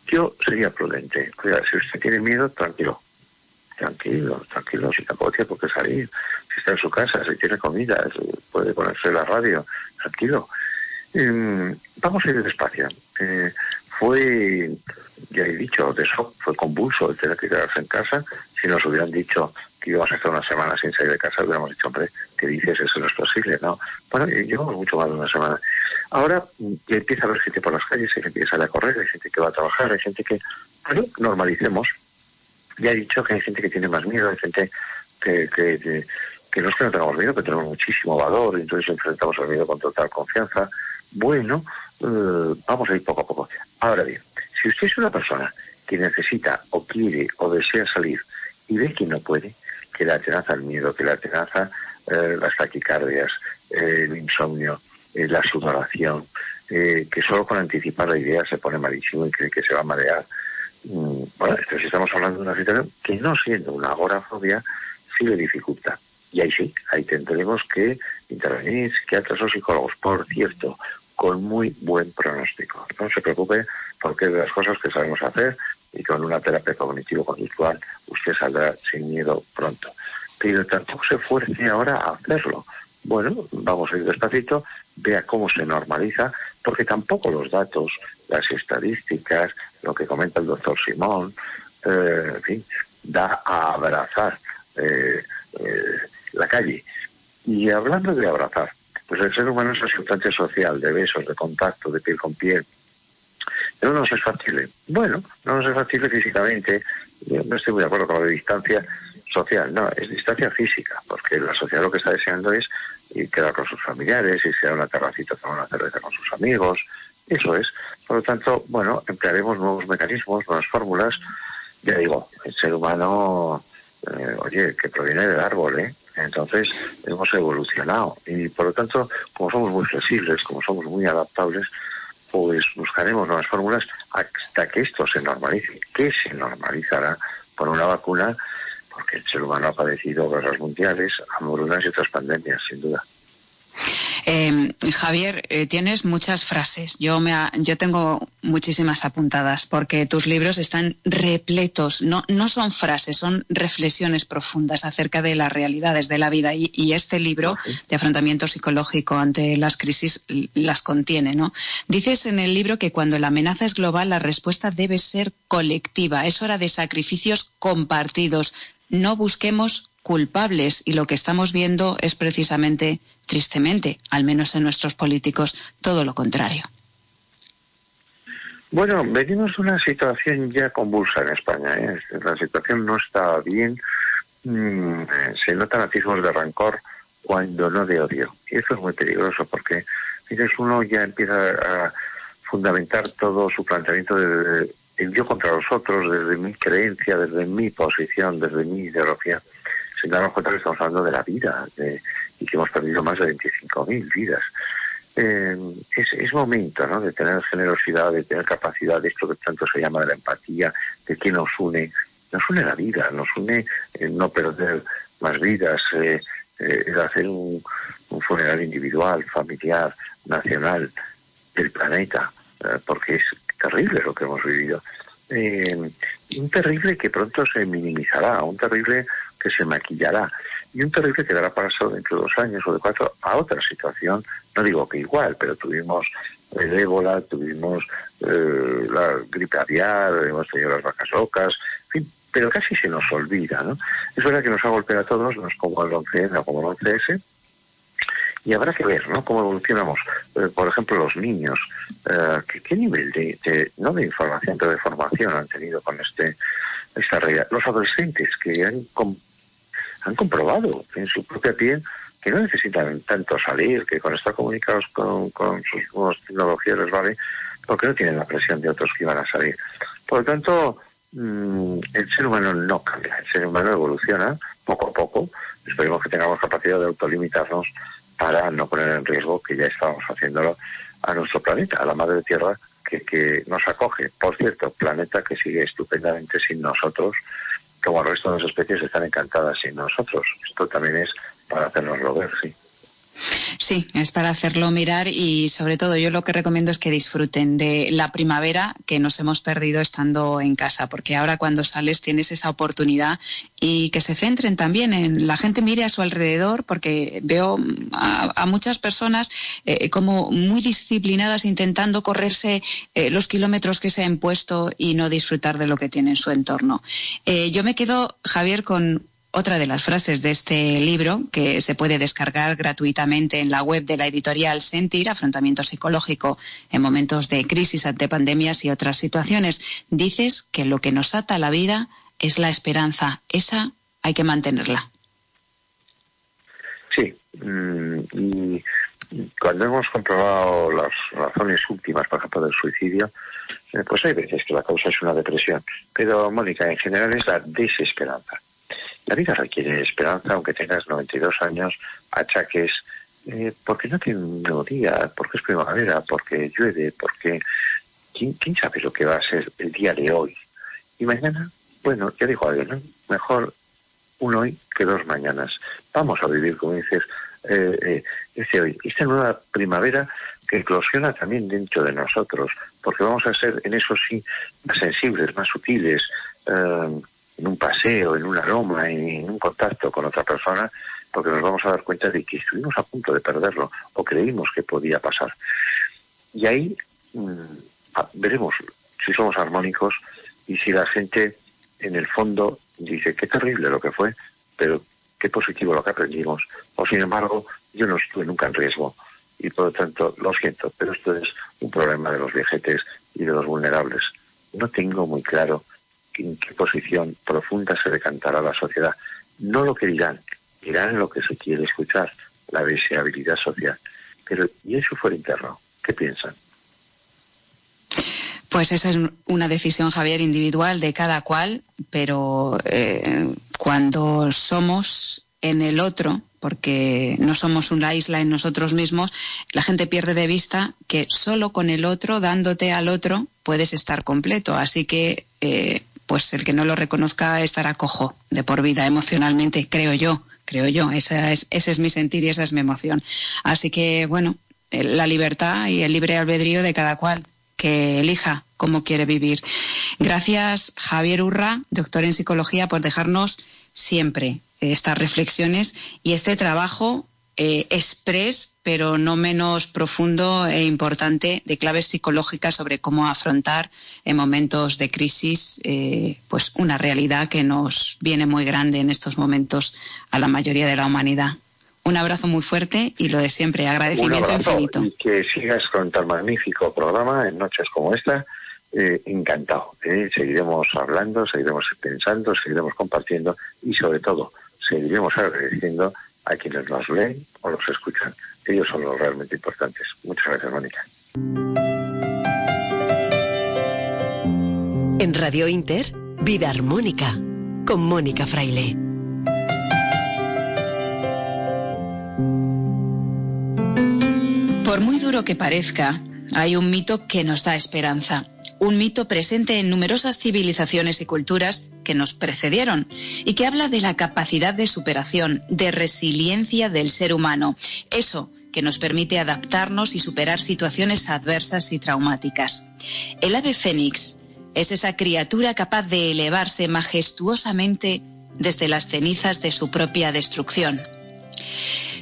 Yo sería prudente. si usted tiene miedo, tranquilo. Tranquilo, tranquilo, si tampoco tiene por qué salir. Si está en su casa, si tiene comida, puede ponerse la radio, tranquilo. Em, vamos a ir despacio. Eh, fue, ya he dicho, de eso fue convulso el tener que quedarse en casa. Si nos hubieran dicho que íbamos a estar una semana sin salir de casa, hubiéramos dicho, hombre, ¿qué dices? Eso no es posible, ¿no? Bueno, llevamos mucho más de una semana. Ahora ya empieza a haber gente por las calles, hay gente que sale a correr, hay gente que va a trabajar, hay gente que, bueno, normalicemos. Ya he dicho que hay gente que tiene más miedo, hay gente que, que, que no es que no tengamos miedo, que tenemos muchísimo valor, y entonces enfrentamos al miedo con total confianza. Bueno, eh, vamos a ir poco a poco. Ahora bien, si usted es una persona que necesita o quiere o desea salir y ve que no puede, que la atenaza el miedo, que la atenaza eh, las taquicardias, eh, el insomnio, la sudoración, que solo con anticipar la idea se pone malísimo y cree que se va a marear. Mm, bueno, entonces estamos hablando de una situación que no siendo una agorafobia, sí le dificulta. Y ahí sí, ahí tendremos que intervenir psiquiatras o psicólogos. Por cierto, con muy buen pronóstico. No se preocupe porque es de las cosas que sabemos hacer y con una terapia cognitivo-conductual usted saldrá sin miedo pronto. Pero tampoco se fuerce ahora a hacerlo. Bueno, vamos a ir despacito, vea cómo se normaliza, porque tampoco los datos, las estadísticas, lo que comenta el doctor Simón, eh, en fin, da a abrazar eh, eh, la calle. Y hablando de abrazar, pues el ser humano es una sustancia social, de besos, de contacto, de piel con piel. Pero no nos es factible. Bueno, no nos es factible físicamente. Yo no estoy muy de acuerdo con la distancia social, no, es distancia física, porque la sociedad lo que está deseando es quedar con sus familiares, y a una terracita tomar una cerveza con sus amigos. Eso es. Por lo tanto, bueno, emplearemos nuevos mecanismos, nuevas fórmulas. Ya digo, el ser humano, eh, oye, que proviene del árbol, ¿eh? Entonces hemos evolucionado y por lo tanto, como somos muy flexibles, como somos muy adaptables, pues buscaremos nuevas fórmulas hasta que esto se normalice. ¿Qué se normalizará con una vacuna? Porque el ser humano ha padecido guerras mundiales, hambrunas y otras pandemias, sin duda. Eh, Javier, eh, tienes muchas frases. Yo, me yo tengo muchísimas apuntadas porque tus libros están repletos. No, no son frases, son reflexiones profundas acerca de las realidades de la vida. Y, y este libro de afrontamiento psicológico ante las crisis las contiene. ¿no? Dices en el libro que cuando la amenaza es global, la respuesta debe ser colectiva. Es hora de sacrificios compartidos. No busquemos culpables y lo que estamos viendo es precisamente, tristemente, al menos en nuestros políticos, todo lo contrario. Bueno, venimos de una situación ya convulsa en España. ¿eh? La situación no está bien. Mm, se notan atismos de rancor cuando no de odio. Y eso es muy peligroso porque uno ya empieza a fundamentar todo su planteamiento de, de yo contra los otros, desde mi creencia, desde mi posición, desde mi ideología sin darnos cuenta que estamos hablando de la vida y que hemos perdido más de 25.000 vidas. Eh, es, momento ¿no? de tener generosidad, de tener capacidad de esto que tanto se llama de la empatía, de que nos une. Nos une la vida, nos une el no perder más vidas, eh, eh, el hacer un, funeral individual, familiar, nacional, del planeta, porque es terrible lo que hemos vivido. un terrible que pronto se minimizará, un terrible que se maquillará y un terrible que dará paso dentro de dos años o de cuatro a otra situación, no digo que igual, pero tuvimos el ébola, tuvimos eh, la gripe aviar, hemos tenido las vacas locas, en fin, pero casi se nos olvida, ¿no? Es verdad que nos ha golpeado a todos, no es como el 11 o como el 11S, y habrá que ver, ¿no? Cómo evolucionamos. Eh, por ejemplo, los niños, eh, ¿qué, nivel de, no de información, pero de formación han tenido con este esta realidad? Los adolescentes que han, han comprobado en su propia piel que no necesitan tanto salir, que con estar comunicados con, sus nuevas tecnologías les vale, porque no tienen la presión de otros que iban a salir. Por lo tanto, mm, el ser humano no cambia, el ser humano evoluciona poco a poco. Esperemos que tengamos capacidad de autolimitarnos para no poner en riesgo, que ya estamos haciéndolo, a nuestro planeta, a la madre tierra que nos acoge. Por cierto, planeta que sigue estupendamente sin nosotros, como el resto de las especies están encantadas sin nosotros. Esto también es para hacernoslo ver, sí. Sí, es para hacerlo mirar y sobre todo yo lo que recomiendo es que disfruten de la primavera que nos hemos perdido estando en casa, porque ahora cuando sales tienes esa oportunidad y que se centren también en la gente mire a su alrededor, porque veo a, muchas personas eh, como muy disciplinadas intentando correrse eh, los kilómetros que se han puesto y no disfrutar de lo que tiene en su entorno. Eh, yo me quedo, Javier, con otra de las frases de este libro, que se puede descargar gratuitamente en la web de la editorial Sentir, Afrontamiento Psicológico en momentos de crisis ante pandemias y otras situaciones, dices que lo que nos ata a la vida es la esperanza. Esa hay que mantenerla. Sí, mm, y cuando hemos comprobado las razones últimas, por ejemplo, del suicidio, eh, pues hay veces que la causa es una depresión. Pero, Mónica, en general es la desesperanza. La vida requiere esperanza, aunque tengas 92 años, achaques, eh, porque no nuevo día, porque es primavera, porque llueve, porque ¿quién, sabe lo que va a ser el día de hoy. Y mañana, bueno, ya dijo alguien, mejor un hoy que dos mañanas. Vamos a vivir, como dices, eh, eh, ese hoy. Esta nueva primavera que eclosiona también dentro de nosotros, porque vamos a ser en eso sí más sensibles, más sutiles, eh, en un paseo, en un aroma, en un contacto con otra persona, porque nos vamos a dar cuenta de que estuvimos a punto de perderlo o creímos que podía pasar. Y ahí mm, veremos si somos armónicos y si la gente en el fondo dice qué terrible lo que fue, pero qué positivo lo que aprendimos. O sin embargo, yo no estuve nunca en riesgo y por lo tanto lo siento, pero esto es un problema de los viejetes y de los vulnerables. No tengo muy claro en qué posición profunda se decantará la sociedad. No lo que dirán, dirán lo que se quiere escuchar, la deseabilidad social. Pero, ¿y eso fuera interno? ¿Qué piensan? Pues esa es una decisión, Javier, individual de cada cual, pero eh, cuando somos en el otro, porque no somos una isla en nosotros mismos, la gente pierde de vista que solo con el otro, dándote al otro, puedes estar completo. Así que eh, pues el que no lo reconozca estará cojo de por vida emocionalmente, creo yo, creo yo. Esa es, ese es mi sentir y esa es mi emoción. Así que, bueno, la libertad y el libre albedrío de cada cual que elija cómo quiere vivir. Gracias, Javier Urra, doctor en psicología, por dejarnos siempre estas reflexiones y este trabajo eh, express, pero no menos profundo e importante, de claves psicológicas sobre cómo afrontar en momentos de crisis eh, pues una realidad que nos viene muy grande en estos momentos a la mayoría de la humanidad. Un abrazo muy fuerte y lo de siempre, agradecimiento infinito. Y que sigas con tan magnífico programa en noches como esta. Eh, encantado. Seguiremos hablando, seguiremos pensando, seguiremos compartiendo y sobre todo seguiremos agradeciendo a quienes nos leen o los escuchan. Ellos son los realmente importantes. Muchas gracias, Mónica. En Radio Inter, Vida Armónica, con Mónica Fraile. Por muy duro que parezca, hay un mito que nos da esperanza un mito presente en numerosas civilizaciones y culturas que nos precedieron y que habla de la capacidad de superación, de resiliencia del ser humano, eso que nos permite adaptarnos y superar situaciones adversas y traumáticas. El ave fénix es esa criatura capaz de elevarse majestuosamente desde las cenizas de su propia destrucción.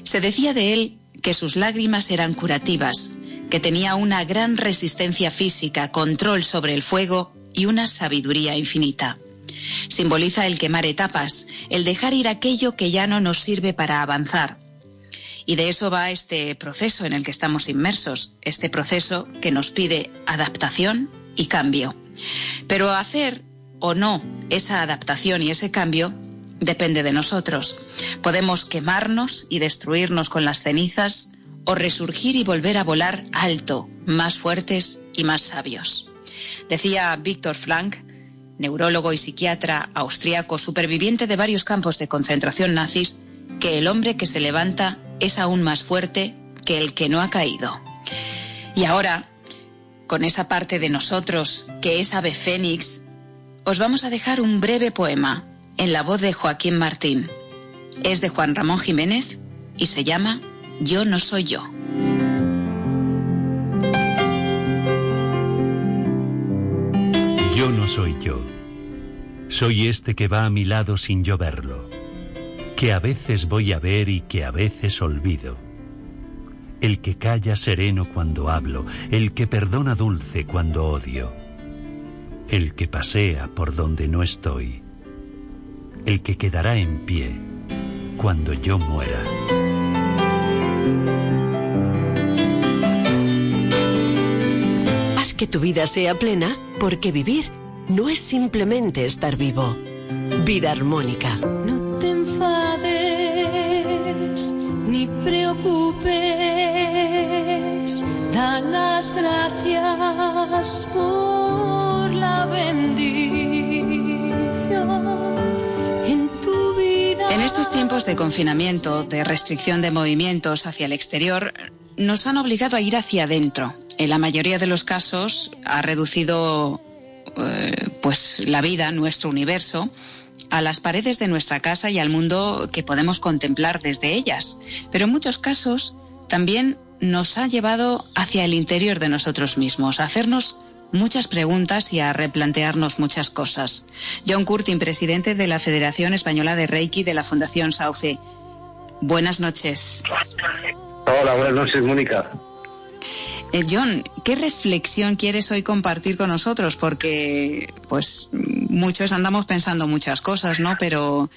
Se decía de él que sus lágrimas eran curativas, que tenía una gran resistencia física, control sobre el fuego y una sabiduría infinita. Simboliza el quemar etapas, el dejar ir aquello que ya no nos sirve para avanzar. Y de eso va este proceso en el que estamos inmersos, este proceso que nos pide adaptación y cambio. Pero hacer o no esa adaptación y ese cambio depende de nosotros. Podemos quemarnos y destruirnos con las cenizas o resurgir y volver a volar alto, más fuertes y más sabios. Decía Víctor Frank, neurólogo y psiquiatra austriaco superviviente de varios campos de concentración nazis, que el hombre que se levanta es aún más fuerte que el que no ha caído. Y ahora, con esa parte de nosotros que es ave fénix, os vamos a dejar un breve poema en la voz de Joaquín Martín. Es de Juan Ramón Jiménez y se llama Yo no soy yo. Soy yo. Soy este que va a mi lado sin yo verlo, que a veces voy a ver y que a veces olvido. El que calla sereno cuando hablo, el que perdona dulce cuando odio, el que pasea por donde no estoy el que quedará en pie cuando yo muera. Haz que tu vida sea plena, porque vivir no es simplemente estar vivo. Vida armónica. No te enfades ni preocupes. Da las gracias por la bendición en estos tiempos de confinamiento, de restricción de movimientos hacia el exterior, nos han obligado a ir hacia adentro. En la mayoría de los casos ha reducido eh, pues la vida, nuestro universo, a las paredes de nuestra casa y al mundo que podemos contemplar desde ellas. Pero en muchos casos también nos ha llevado hacia el interior de nosotros mismos, a hacernos muchas preguntas y a replantearnos muchas cosas. John Curtin, presidente de la Federación Española de Reiki de la Fundación Sauce. Buenas noches. Hola, buenas noches, Mónica. Eh, John, ¿qué reflexión quieres hoy compartir con nosotros? Porque, pues, muchos andamos pensando muchas cosas, ¿no? Pero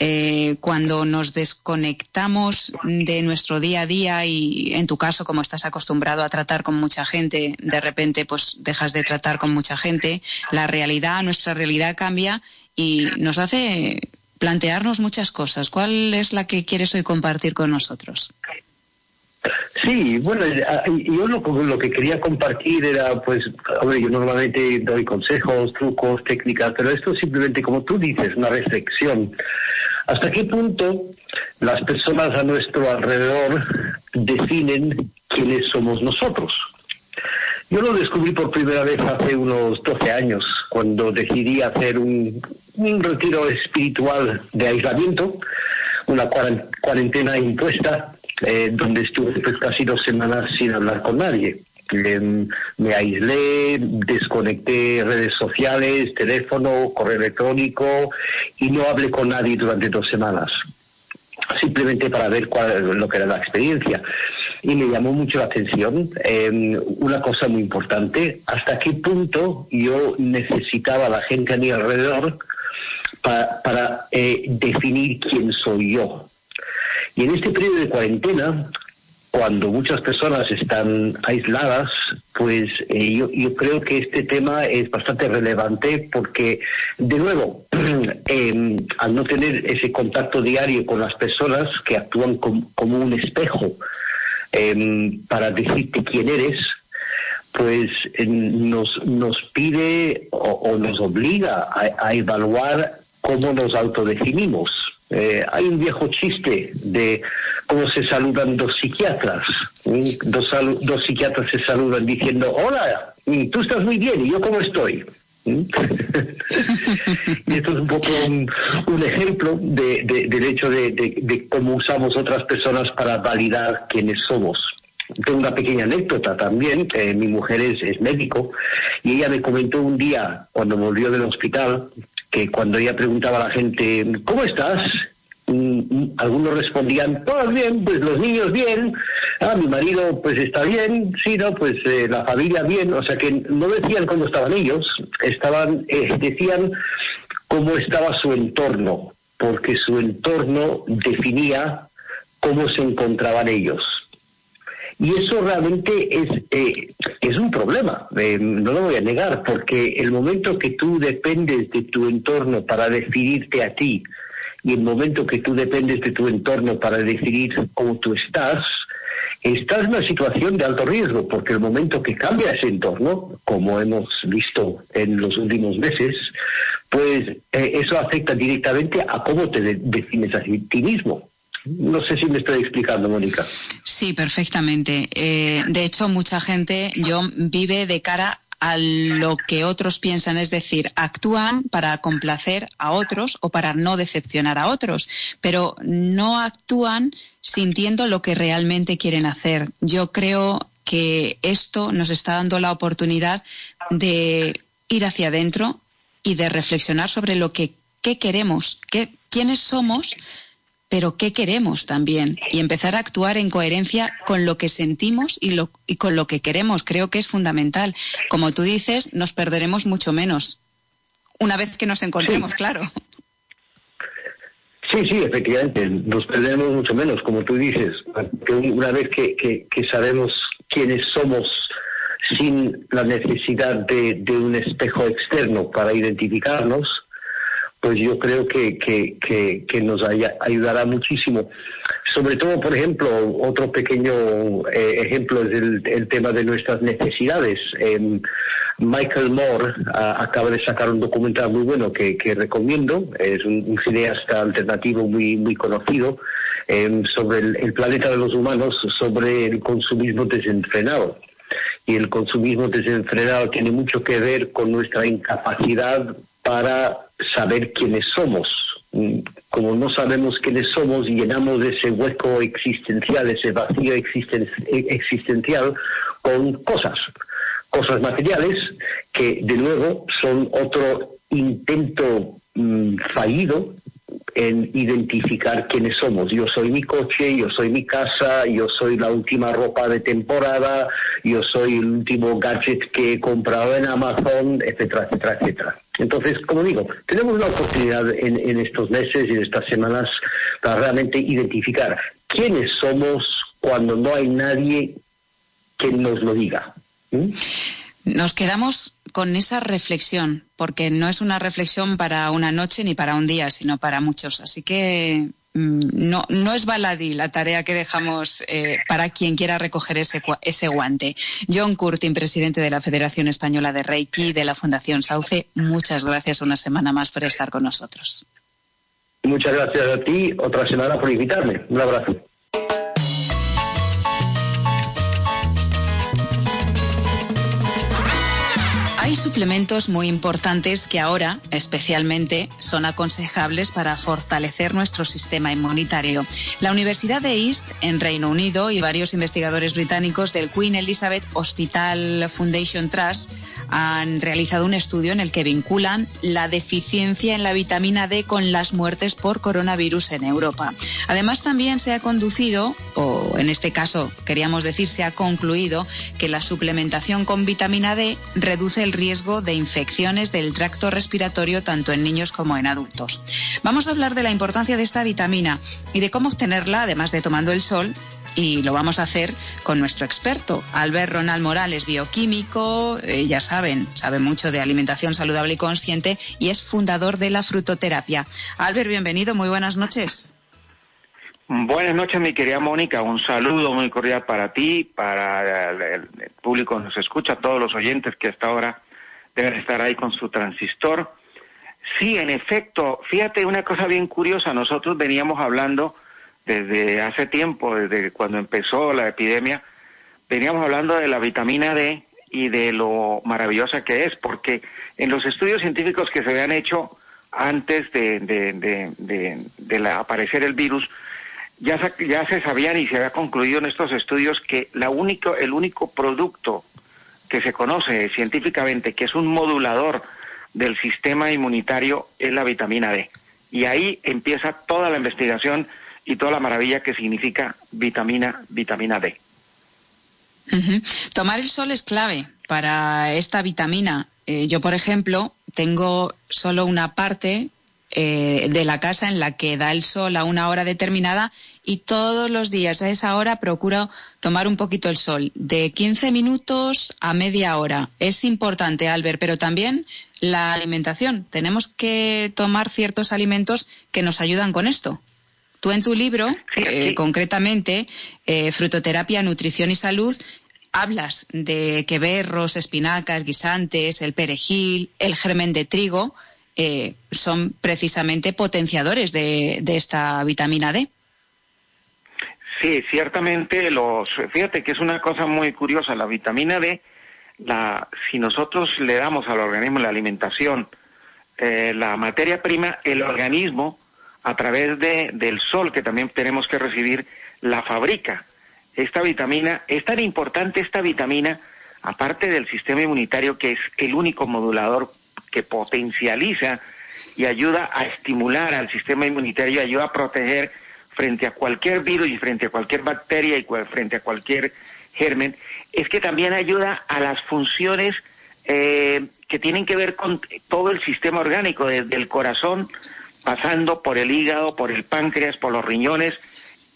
eh, cuando nos desconectamos de nuestro día a día y en tu caso, como estás acostumbrado a tratar con mucha gente, de repente pues dejas de tratar con mucha gente, la realidad, nuestra realidad cambia y nos hace plantearnos muchas cosas. ¿Cuál es la que quieres hoy compartir con nosotros? Sí, bueno, yo lo, que quería compartir era, pues, hombre, yo normalmente doy consejos, trucos, técnicas, pero esto simplemente, como tú dices, una reflexión ¿Hasta qué punto las personas a nuestro alrededor definen quiénes somos nosotros? Yo lo descubrí por primera vez hace unos 12 años, cuando decidí hacer un, retiro espiritual de aislamiento, una cuarentena impuesta, eh, donde estuve pues, casi dos semanas sin hablar con nadie me aislé, desconecté redes sociales, teléfono, correo electrónico y no hablé con nadie durante dos semanas, simplemente para ver cuál lo que era la experiencia. Y me llamó mucho la atención em, una cosa muy importante, hasta qué punto yo necesitaba a la gente a mi alrededor para, eh, definir quién soy yo. Y en este periodo de cuarentena cuando muchas personas están aisladas, pues eh, yo, creo que este tema es bastante relevante porque, de nuevo, em, al no tener ese contacto diario con las personas que actúan como un espejo em, para decirte quién eres, pues nos, nos pide o, nos obliga a evaluar cómo nos autodefinimos. Eh, hay un viejo chiste de cómo se saludan dos psiquiatras. Dos, dos psiquiatras se saludan diciendo, hola, tú estás muy bien, ¿y yo cómo estoy? y esto es un poco un, ejemplo de, del hecho de, cómo usamos otras personas para validar quiénes somos. Tengo una pequeña anécdota también. mi mujer es, es, médico y ella me comentó un día, cuando volvió del hospital, que cuando ella preguntaba a la gente, ¿cómo estás? Mm, mm, algunos respondían, todo bien, pues los niños bien, ah, mi marido pues está bien, sí, no, pues eh, la familia bien, o sea que no decían cómo estaban ellos, estaban, eh, decían cómo estaba su entorno, porque su entorno definía cómo se encontraban ellos. Y eso realmente es, eh, es un problema, eh, no lo voy a negar, porque el momento que tú dependes de tu entorno para definirte a ti y el momento que tú dependes de tu entorno para definir cómo tú estás, estás en una situación de alto riesgo, porque el momento que cambia ese entorno, como hemos visto en los últimos meses, pues eh, eso afecta directamente a cómo te defines a ti mismo. No sé si me estoy explicando, Mónica. Sí, perfectamente. Eh, de hecho, mucha gente yo vive de cara a lo que otros piensan, es decir, actúan para complacer a otros o para no decepcionar a otros, pero no actúan sintiendo lo que realmente quieren hacer. Yo creo que esto nos está dando la oportunidad de ir hacia adentro y de reflexionar sobre lo que queremos, qué, quiénes somos pero qué queremos también y empezar a actuar en coherencia con lo que sentimos y, lo, y con lo que queremos. Creo que es fundamental. Como tú dices, nos perderemos mucho menos. Una vez que nos encontremos, claro. Sí, sí, efectivamente, nos perderemos mucho menos, como tú dices. Una vez que, que, sabemos quiénes somos sin la necesidad de, de un espejo externo para identificarnos, pues yo creo que, que, nos ayudará muchísimo. Sobre todo, por ejemplo, otro pequeño eh, ejemplo es el, tema de nuestras necesidades. Em, Michael Moore acaba de sacar un documental muy bueno que, recomiendo, es un, cineasta alternativo muy, muy conocido, em, sobre el, planeta de los humanos, sobre el consumismo desenfrenado y el consumismo desenfrenado tiene mucho que ver con nuestra incapacidad para saber quiénes somos. Mm, como no sabemos quiénes somos, llenamos ese hueco existencial, ese vacío existencial con cosas, cosas materiales que de nuevo son otro intento mm, fallido en identificar quiénes somos. Yo soy mi coche, yo soy mi casa, yo soy la última ropa de temporada, yo soy el último gadget que he comprado en Amazon, etcétera, etcétera, etcétera. Entonces, como digo, tenemos una oportunidad en, estos meses y en estas semanas para realmente identificar quiénes somos cuando no hay nadie que nos lo diga. Nos quedamos con esa reflexión, porque no es una reflexión para una noche ni para un día, sino para muchos. Así que mm, no, no es baladí la tarea que dejamos eh, para quien quiera recoger ese, ese guante. John Curtin, presidente de la Federación Española de Reiki de la Fundación Sauce, muchas gracias una semana más por estar con nosotros. Muchas gracias a ti, otra semana por invitarme. Un abrazo. Hay suplementos muy importantes que ahora especialmente son aconsejables para fortalecer nuestro sistema inmunitario. La Universidad de East en Reino Unido y varios investigadores británicos del Queen Elizabeth Hospital Foundation Trust han realizado un estudio en el que vinculan la deficiencia en la vitamina D con las muertes por coronavirus en Europa. Además también se ha conducido, o en este caso queríamos decir se ha concluido, que la suplementación con vitamina D reduce el riesgo de infecciones del tracto respiratorio tanto en niños como en adultos. Vamos a hablar de la importancia de esta vitamina y de cómo obtenerla, además de tomando el sol, y lo vamos a hacer con nuestro experto, Albert Ronald Morales, bioquímico, eh, ya saben, sabe mucho de alimentación saludable y consciente y es fundador de la frutoterapia. Albert, bienvenido, muy buenas noches. Buenas noches, mi querida Mónica. Un saludo muy cordial para ti, para el, público que nos escucha, todos los oyentes que hasta ahora deben estar ahí con su transistor. Sí, en efecto, fíjate una cosa bien curiosa, nosotros veníamos hablando desde hace tiempo, desde cuando empezó la epidemia, veníamos hablando de la vitamina D y de lo maravillosa que es, porque en los estudios científicos que se habían hecho antes de, de, aparecer el virus, ya ya se sabían y se había concluido en estos estudios que la único, el único producto que se conoce científicamente que es un modulador del sistema inmunitario es la vitamina D. Y ahí empieza toda la investigación y toda la maravilla que significa vitamina, vitamina D. Tomar el sol es clave para esta vitamina. Eh, yo, por ejemplo, tengo solo una parte eh, de la casa en la que da el sol a una hora determinada y todos los días a esa hora procuro tomar un poquito el sol, de 15 minutos a media hora. Es importante, Albert, pero también la alimentación. Tenemos que tomar ciertos alimentos que nos ayudan con esto. Tú en tu libro, eh, concretamente, eh, Frutoterapia, Nutrición y Salud, hablas de que berros, espinacas, guisantes, el perejil, el germen de trigo, eh, son precisamente potenciadores de, esta vitamina D. Sí, ciertamente los, fíjate que es una cosa muy curiosa, la vitamina D, la, si nosotros le damos al organismo la alimentación, eh, la materia prima, el organismo, a través de, del sol que también tenemos que recibir, la fabrica. Esta vitamina, es tan importante esta vitamina, aparte del sistema inmunitario, que es el único modulador que potencializa y ayuda a estimular al sistema inmunitario, ayuda a proteger frente a cualquier virus y frente a cualquier bacteria y frente a cualquier germen, es que también ayuda a las funciones eh, que tienen que ver con todo el sistema orgánico, desde el corazón, pasando por el hígado, por el páncreas, por los riñones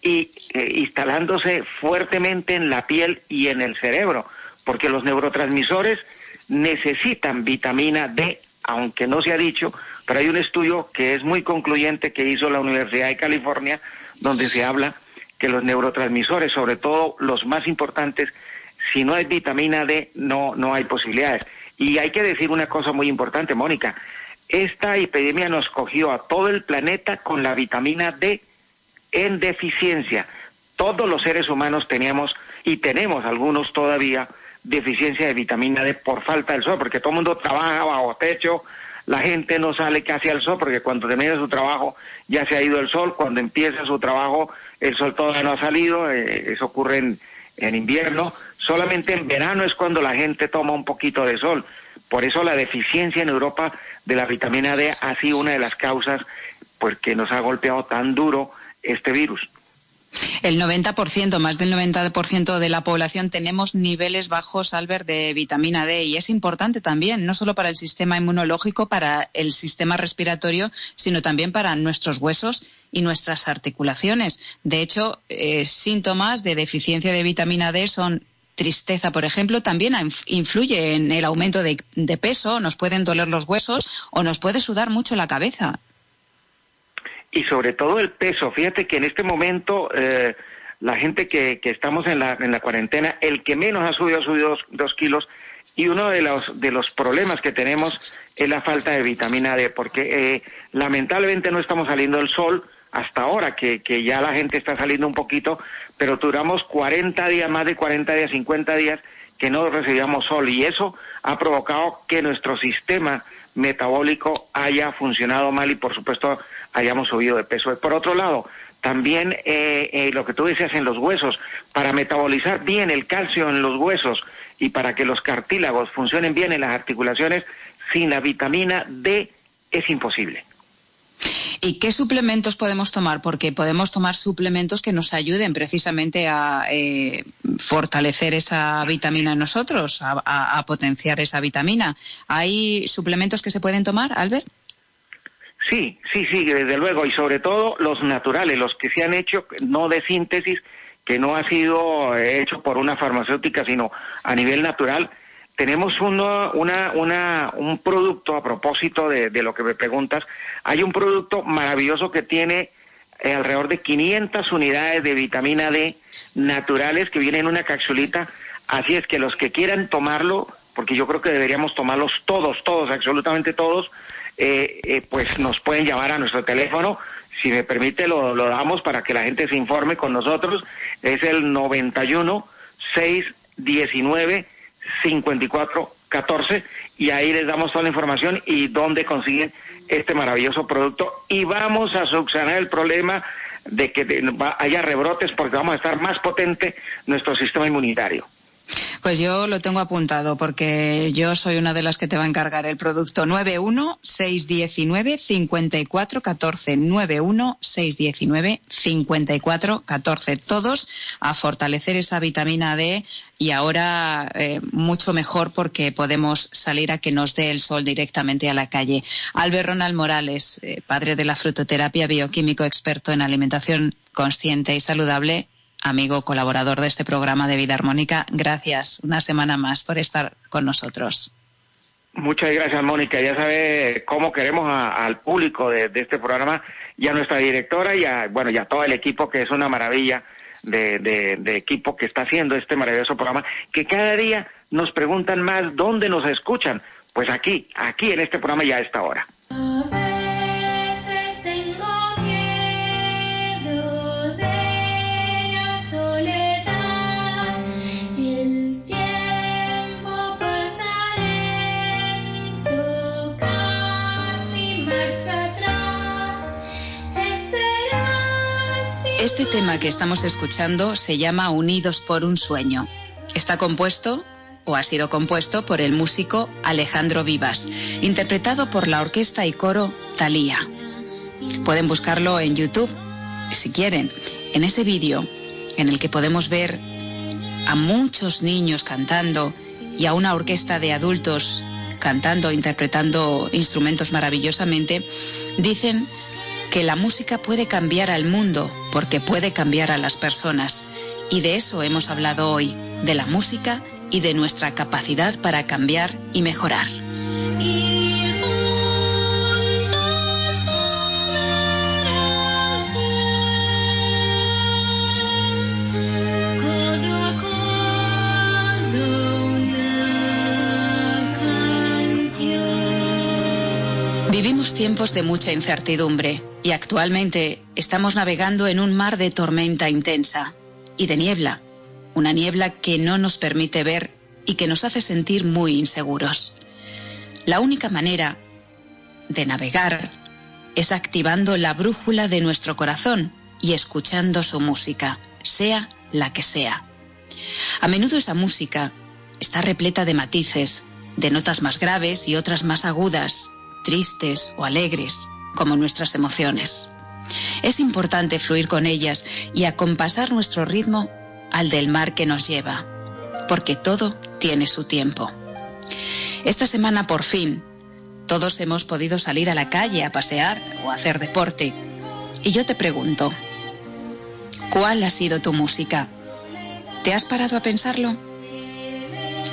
y eh, instalándose fuertemente en la piel y en el cerebro, porque los neurotransmisores necesitan vitamina D aunque no se ha dicho, pero hay un estudio que es muy concluyente que hizo la Universidad de California, donde se habla que los neurotransmisores, sobre todo los más importantes, si no hay vitamina D, no, no hay posibilidades. Y hay que decir una cosa muy importante, Mónica, esta epidemia nos cogió a todo el planeta con la vitamina D en deficiencia. Todos los seres humanos teníamos y tenemos algunos todavía deficiencia de vitamina D por falta del sol, porque todo el mundo trabaja bajo techo, la gente no sale casi al sol, porque cuando termina su trabajo ya se ha ido el sol, cuando empieza su trabajo el sol todavía no ha salido, eh, eso ocurre en, en invierno, solamente en verano es cuando la gente toma un poquito de sol. Por eso la deficiencia en Europa de la vitamina D ha sido una de las causas pues, que nos ha golpeado tan duro este virus. El 90%, más del 90% de la población tenemos niveles bajos, Albert, de vitamina D y es importante también, no solo para el sistema inmunológico, para el sistema respiratorio, sino también para nuestros huesos y nuestras articulaciones. De hecho, eh, síntomas de deficiencia de vitamina D son tristeza, por ejemplo, también influye en el aumento de, peso, nos pueden doler los huesos o nos puede sudar mucho la cabeza y sobre todo el peso. Fíjate que en este momento eh, la gente que, que estamos en la, en la cuarentena, el que menos ha subido ha subido dos, kilos y uno de los, de los problemas que tenemos es la falta de vitamina D, porque eh, lamentablemente no estamos saliendo del sol hasta ahora, que, que ya la gente está saliendo un poquito, pero duramos 40 días, más de 40 días, 50 días que no recibíamos sol y eso ha provocado que nuestro sistema metabólico haya funcionado mal y por supuesto hayamos subido de peso. Por otro lado, también eh, eh, lo que tú decías en los huesos, para metabolizar bien el calcio en los huesos y para que los cartílagos funcionen bien en las articulaciones, sin la vitamina D es imposible. ¿Y qué suplementos podemos tomar? Porque podemos tomar suplementos que nos ayuden precisamente a eh, fortalecer esa vitamina en nosotros, a potenciar esa vitamina. ¿Hay suplementos que se pueden tomar, Albert? Sí, sí, sí, desde luego, y sobre todo los naturales, los que se han hecho no de síntesis, que no ha sido hecho por una farmacéutica, sino a nivel natural. Tenemos uno, una, una, un producto, a propósito de, de, lo que me preguntas, hay un producto maravilloso que tiene eh, alrededor de 500 unidades de vitamina D naturales que vienen en una capsulita, así es que los que quieran tomarlo, porque yo creo que deberíamos tomarlos todos, todos, absolutamente todos, eh, eh, pues nos pueden llamar a nuestro teléfono. Si me permite, lo, lo damos para que la gente se informe con nosotros. Es el 91 619 54 14 y ahí les damos toda la información y dónde consiguen este maravilloso producto y vamos a subsanar el problema de que haya rebrotes porque vamos a estar más potente nuestro sistema inmunitario. Pues yo lo tengo apuntado porque yo soy una de las que te va a encargar el producto. 916195414 916195414 todos a fortalecer esa vitamina D y ahora eh, mucho mejor porque podemos salir a que nos dé el sol directamente a la calle. Albert Ronald Morales, eh, padre de la frutoterapia, bioquímico experto en alimentación consciente y saludable, amigo colaborador de este programa de Vida Armónica, gracias una semana más por estar con nosotros. Muchas gracias, Mónica. Ya sabe cómo queremos al público de, este programa y a nuestra directora y a, bueno, y a todo el equipo que es una maravilla de, de equipo que está haciendo este maravilloso programa, que cada día nos preguntan más dónde nos escuchan. Pues aquí, aquí en este programa ya a esta hora. Este tema que estamos escuchando se llama Unidos por un sueño. Está compuesto o ha sido compuesto por el músico Alejandro Vivas, interpretado por la orquesta y coro Thalía. Pueden buscarlo en YouTube si quieren. En ese vídeo en el que podemos ver a muchos niños cantando y a una orquesta de adultos cantando, interpretando instrumentos maravillosamente, dicen que la música puede cambiar al mundo porque puede cambiar a las personas. Y de eso hemos hablado hoy, de la música y de nuestra capacidad para cambiar y mejorar. Tiempos de mucha incertidumbre y actualmente estamos navegando en un mar de tormenta intensa y de niebla, una niebla que no nos permite ver y que nos hace sentir muy inseguros. La única manera de navegar es activando la brújula de nuestro corazón y escuchando su música, sea la que sea. A menudo esa música está repleta de matices, de notas más graves y otras más agudas, tristes o alegres, como nuestras emociones. Es importante fluir con ellas y acompasar nuestro ritmo al del mar que nos lleva, porque todo tiene su tiempo. Esta semana por fin todos hemos podido salir a la calle a pasear o hacer deporte. Y yo te pregunto, ¿cuál ha sido tu música? ¿Te has parado a pensarlo?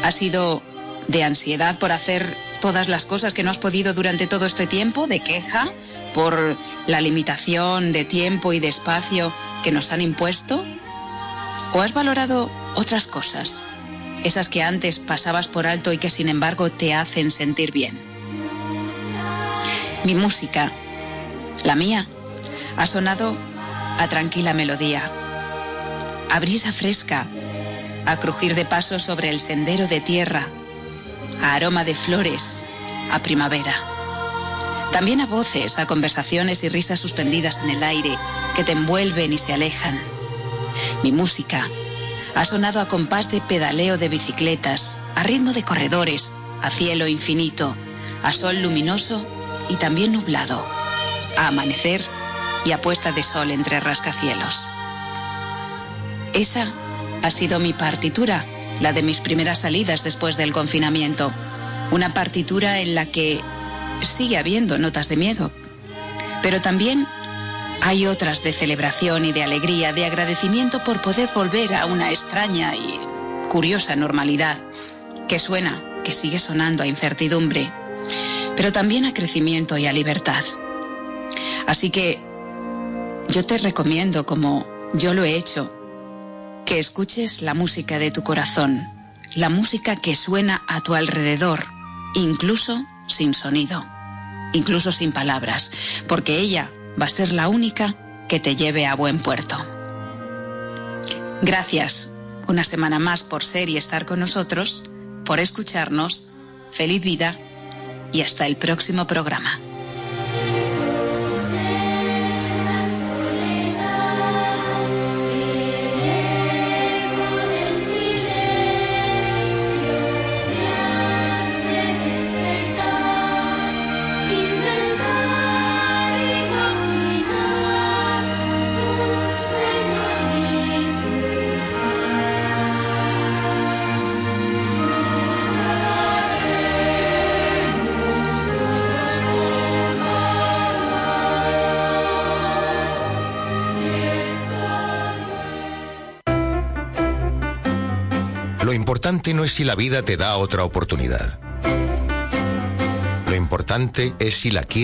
¿Ha sido de ansiedad por hacer todas las cosas que no has podido durante todo este tiempo, de queja por la limitación de tiempo y de espacio que nos han impuesto? ¿O has valorado otras cosas? Esas que antes pasabas por alto y que sin embargo te hacen sentir bien. Mi música, la mía, ha sonado a tranquila melodía, a brisa fresca, a crujir de pasos sobre el sendero de tierra a aroma de flores, a primavera. También a voces, a conversaciones y risas suspendidas en el aire que te envuelven y se alejan. Mi música ha sonado a compás de pedaleo de bicicletas, a ritmo de corredores, a cielo infinito, a sol luminoso y también nublado, a amanecer y a puesta de sol entre rascacielos. Esa ha sido mi partitura la de mis primeras salidas después del confinamiento. Una partitura en la que sigue habiendo notas de miedo, pero también hay otras de celebración y de alegría, de agradecimiento por poder volver a una extraña y curiosa normalidad, que suena, que sigue sonando a incertidumbre, pero también a crecimiento y a libertad. Así que yo te recomiendo, como yo lo he hecho, escuches la música de tu corazón, la música que suena a tu alrededor, incluso sin sonido, incluso sin palabras, porque ella va a ser la única que te lleve a buen puerto. Gracias una semana más por ser y estar con nosotros, por escucharnos. Feliz vida y hasta el próximo programa. No es si la vida te da otra oportunidad. Lo importante es si la quieres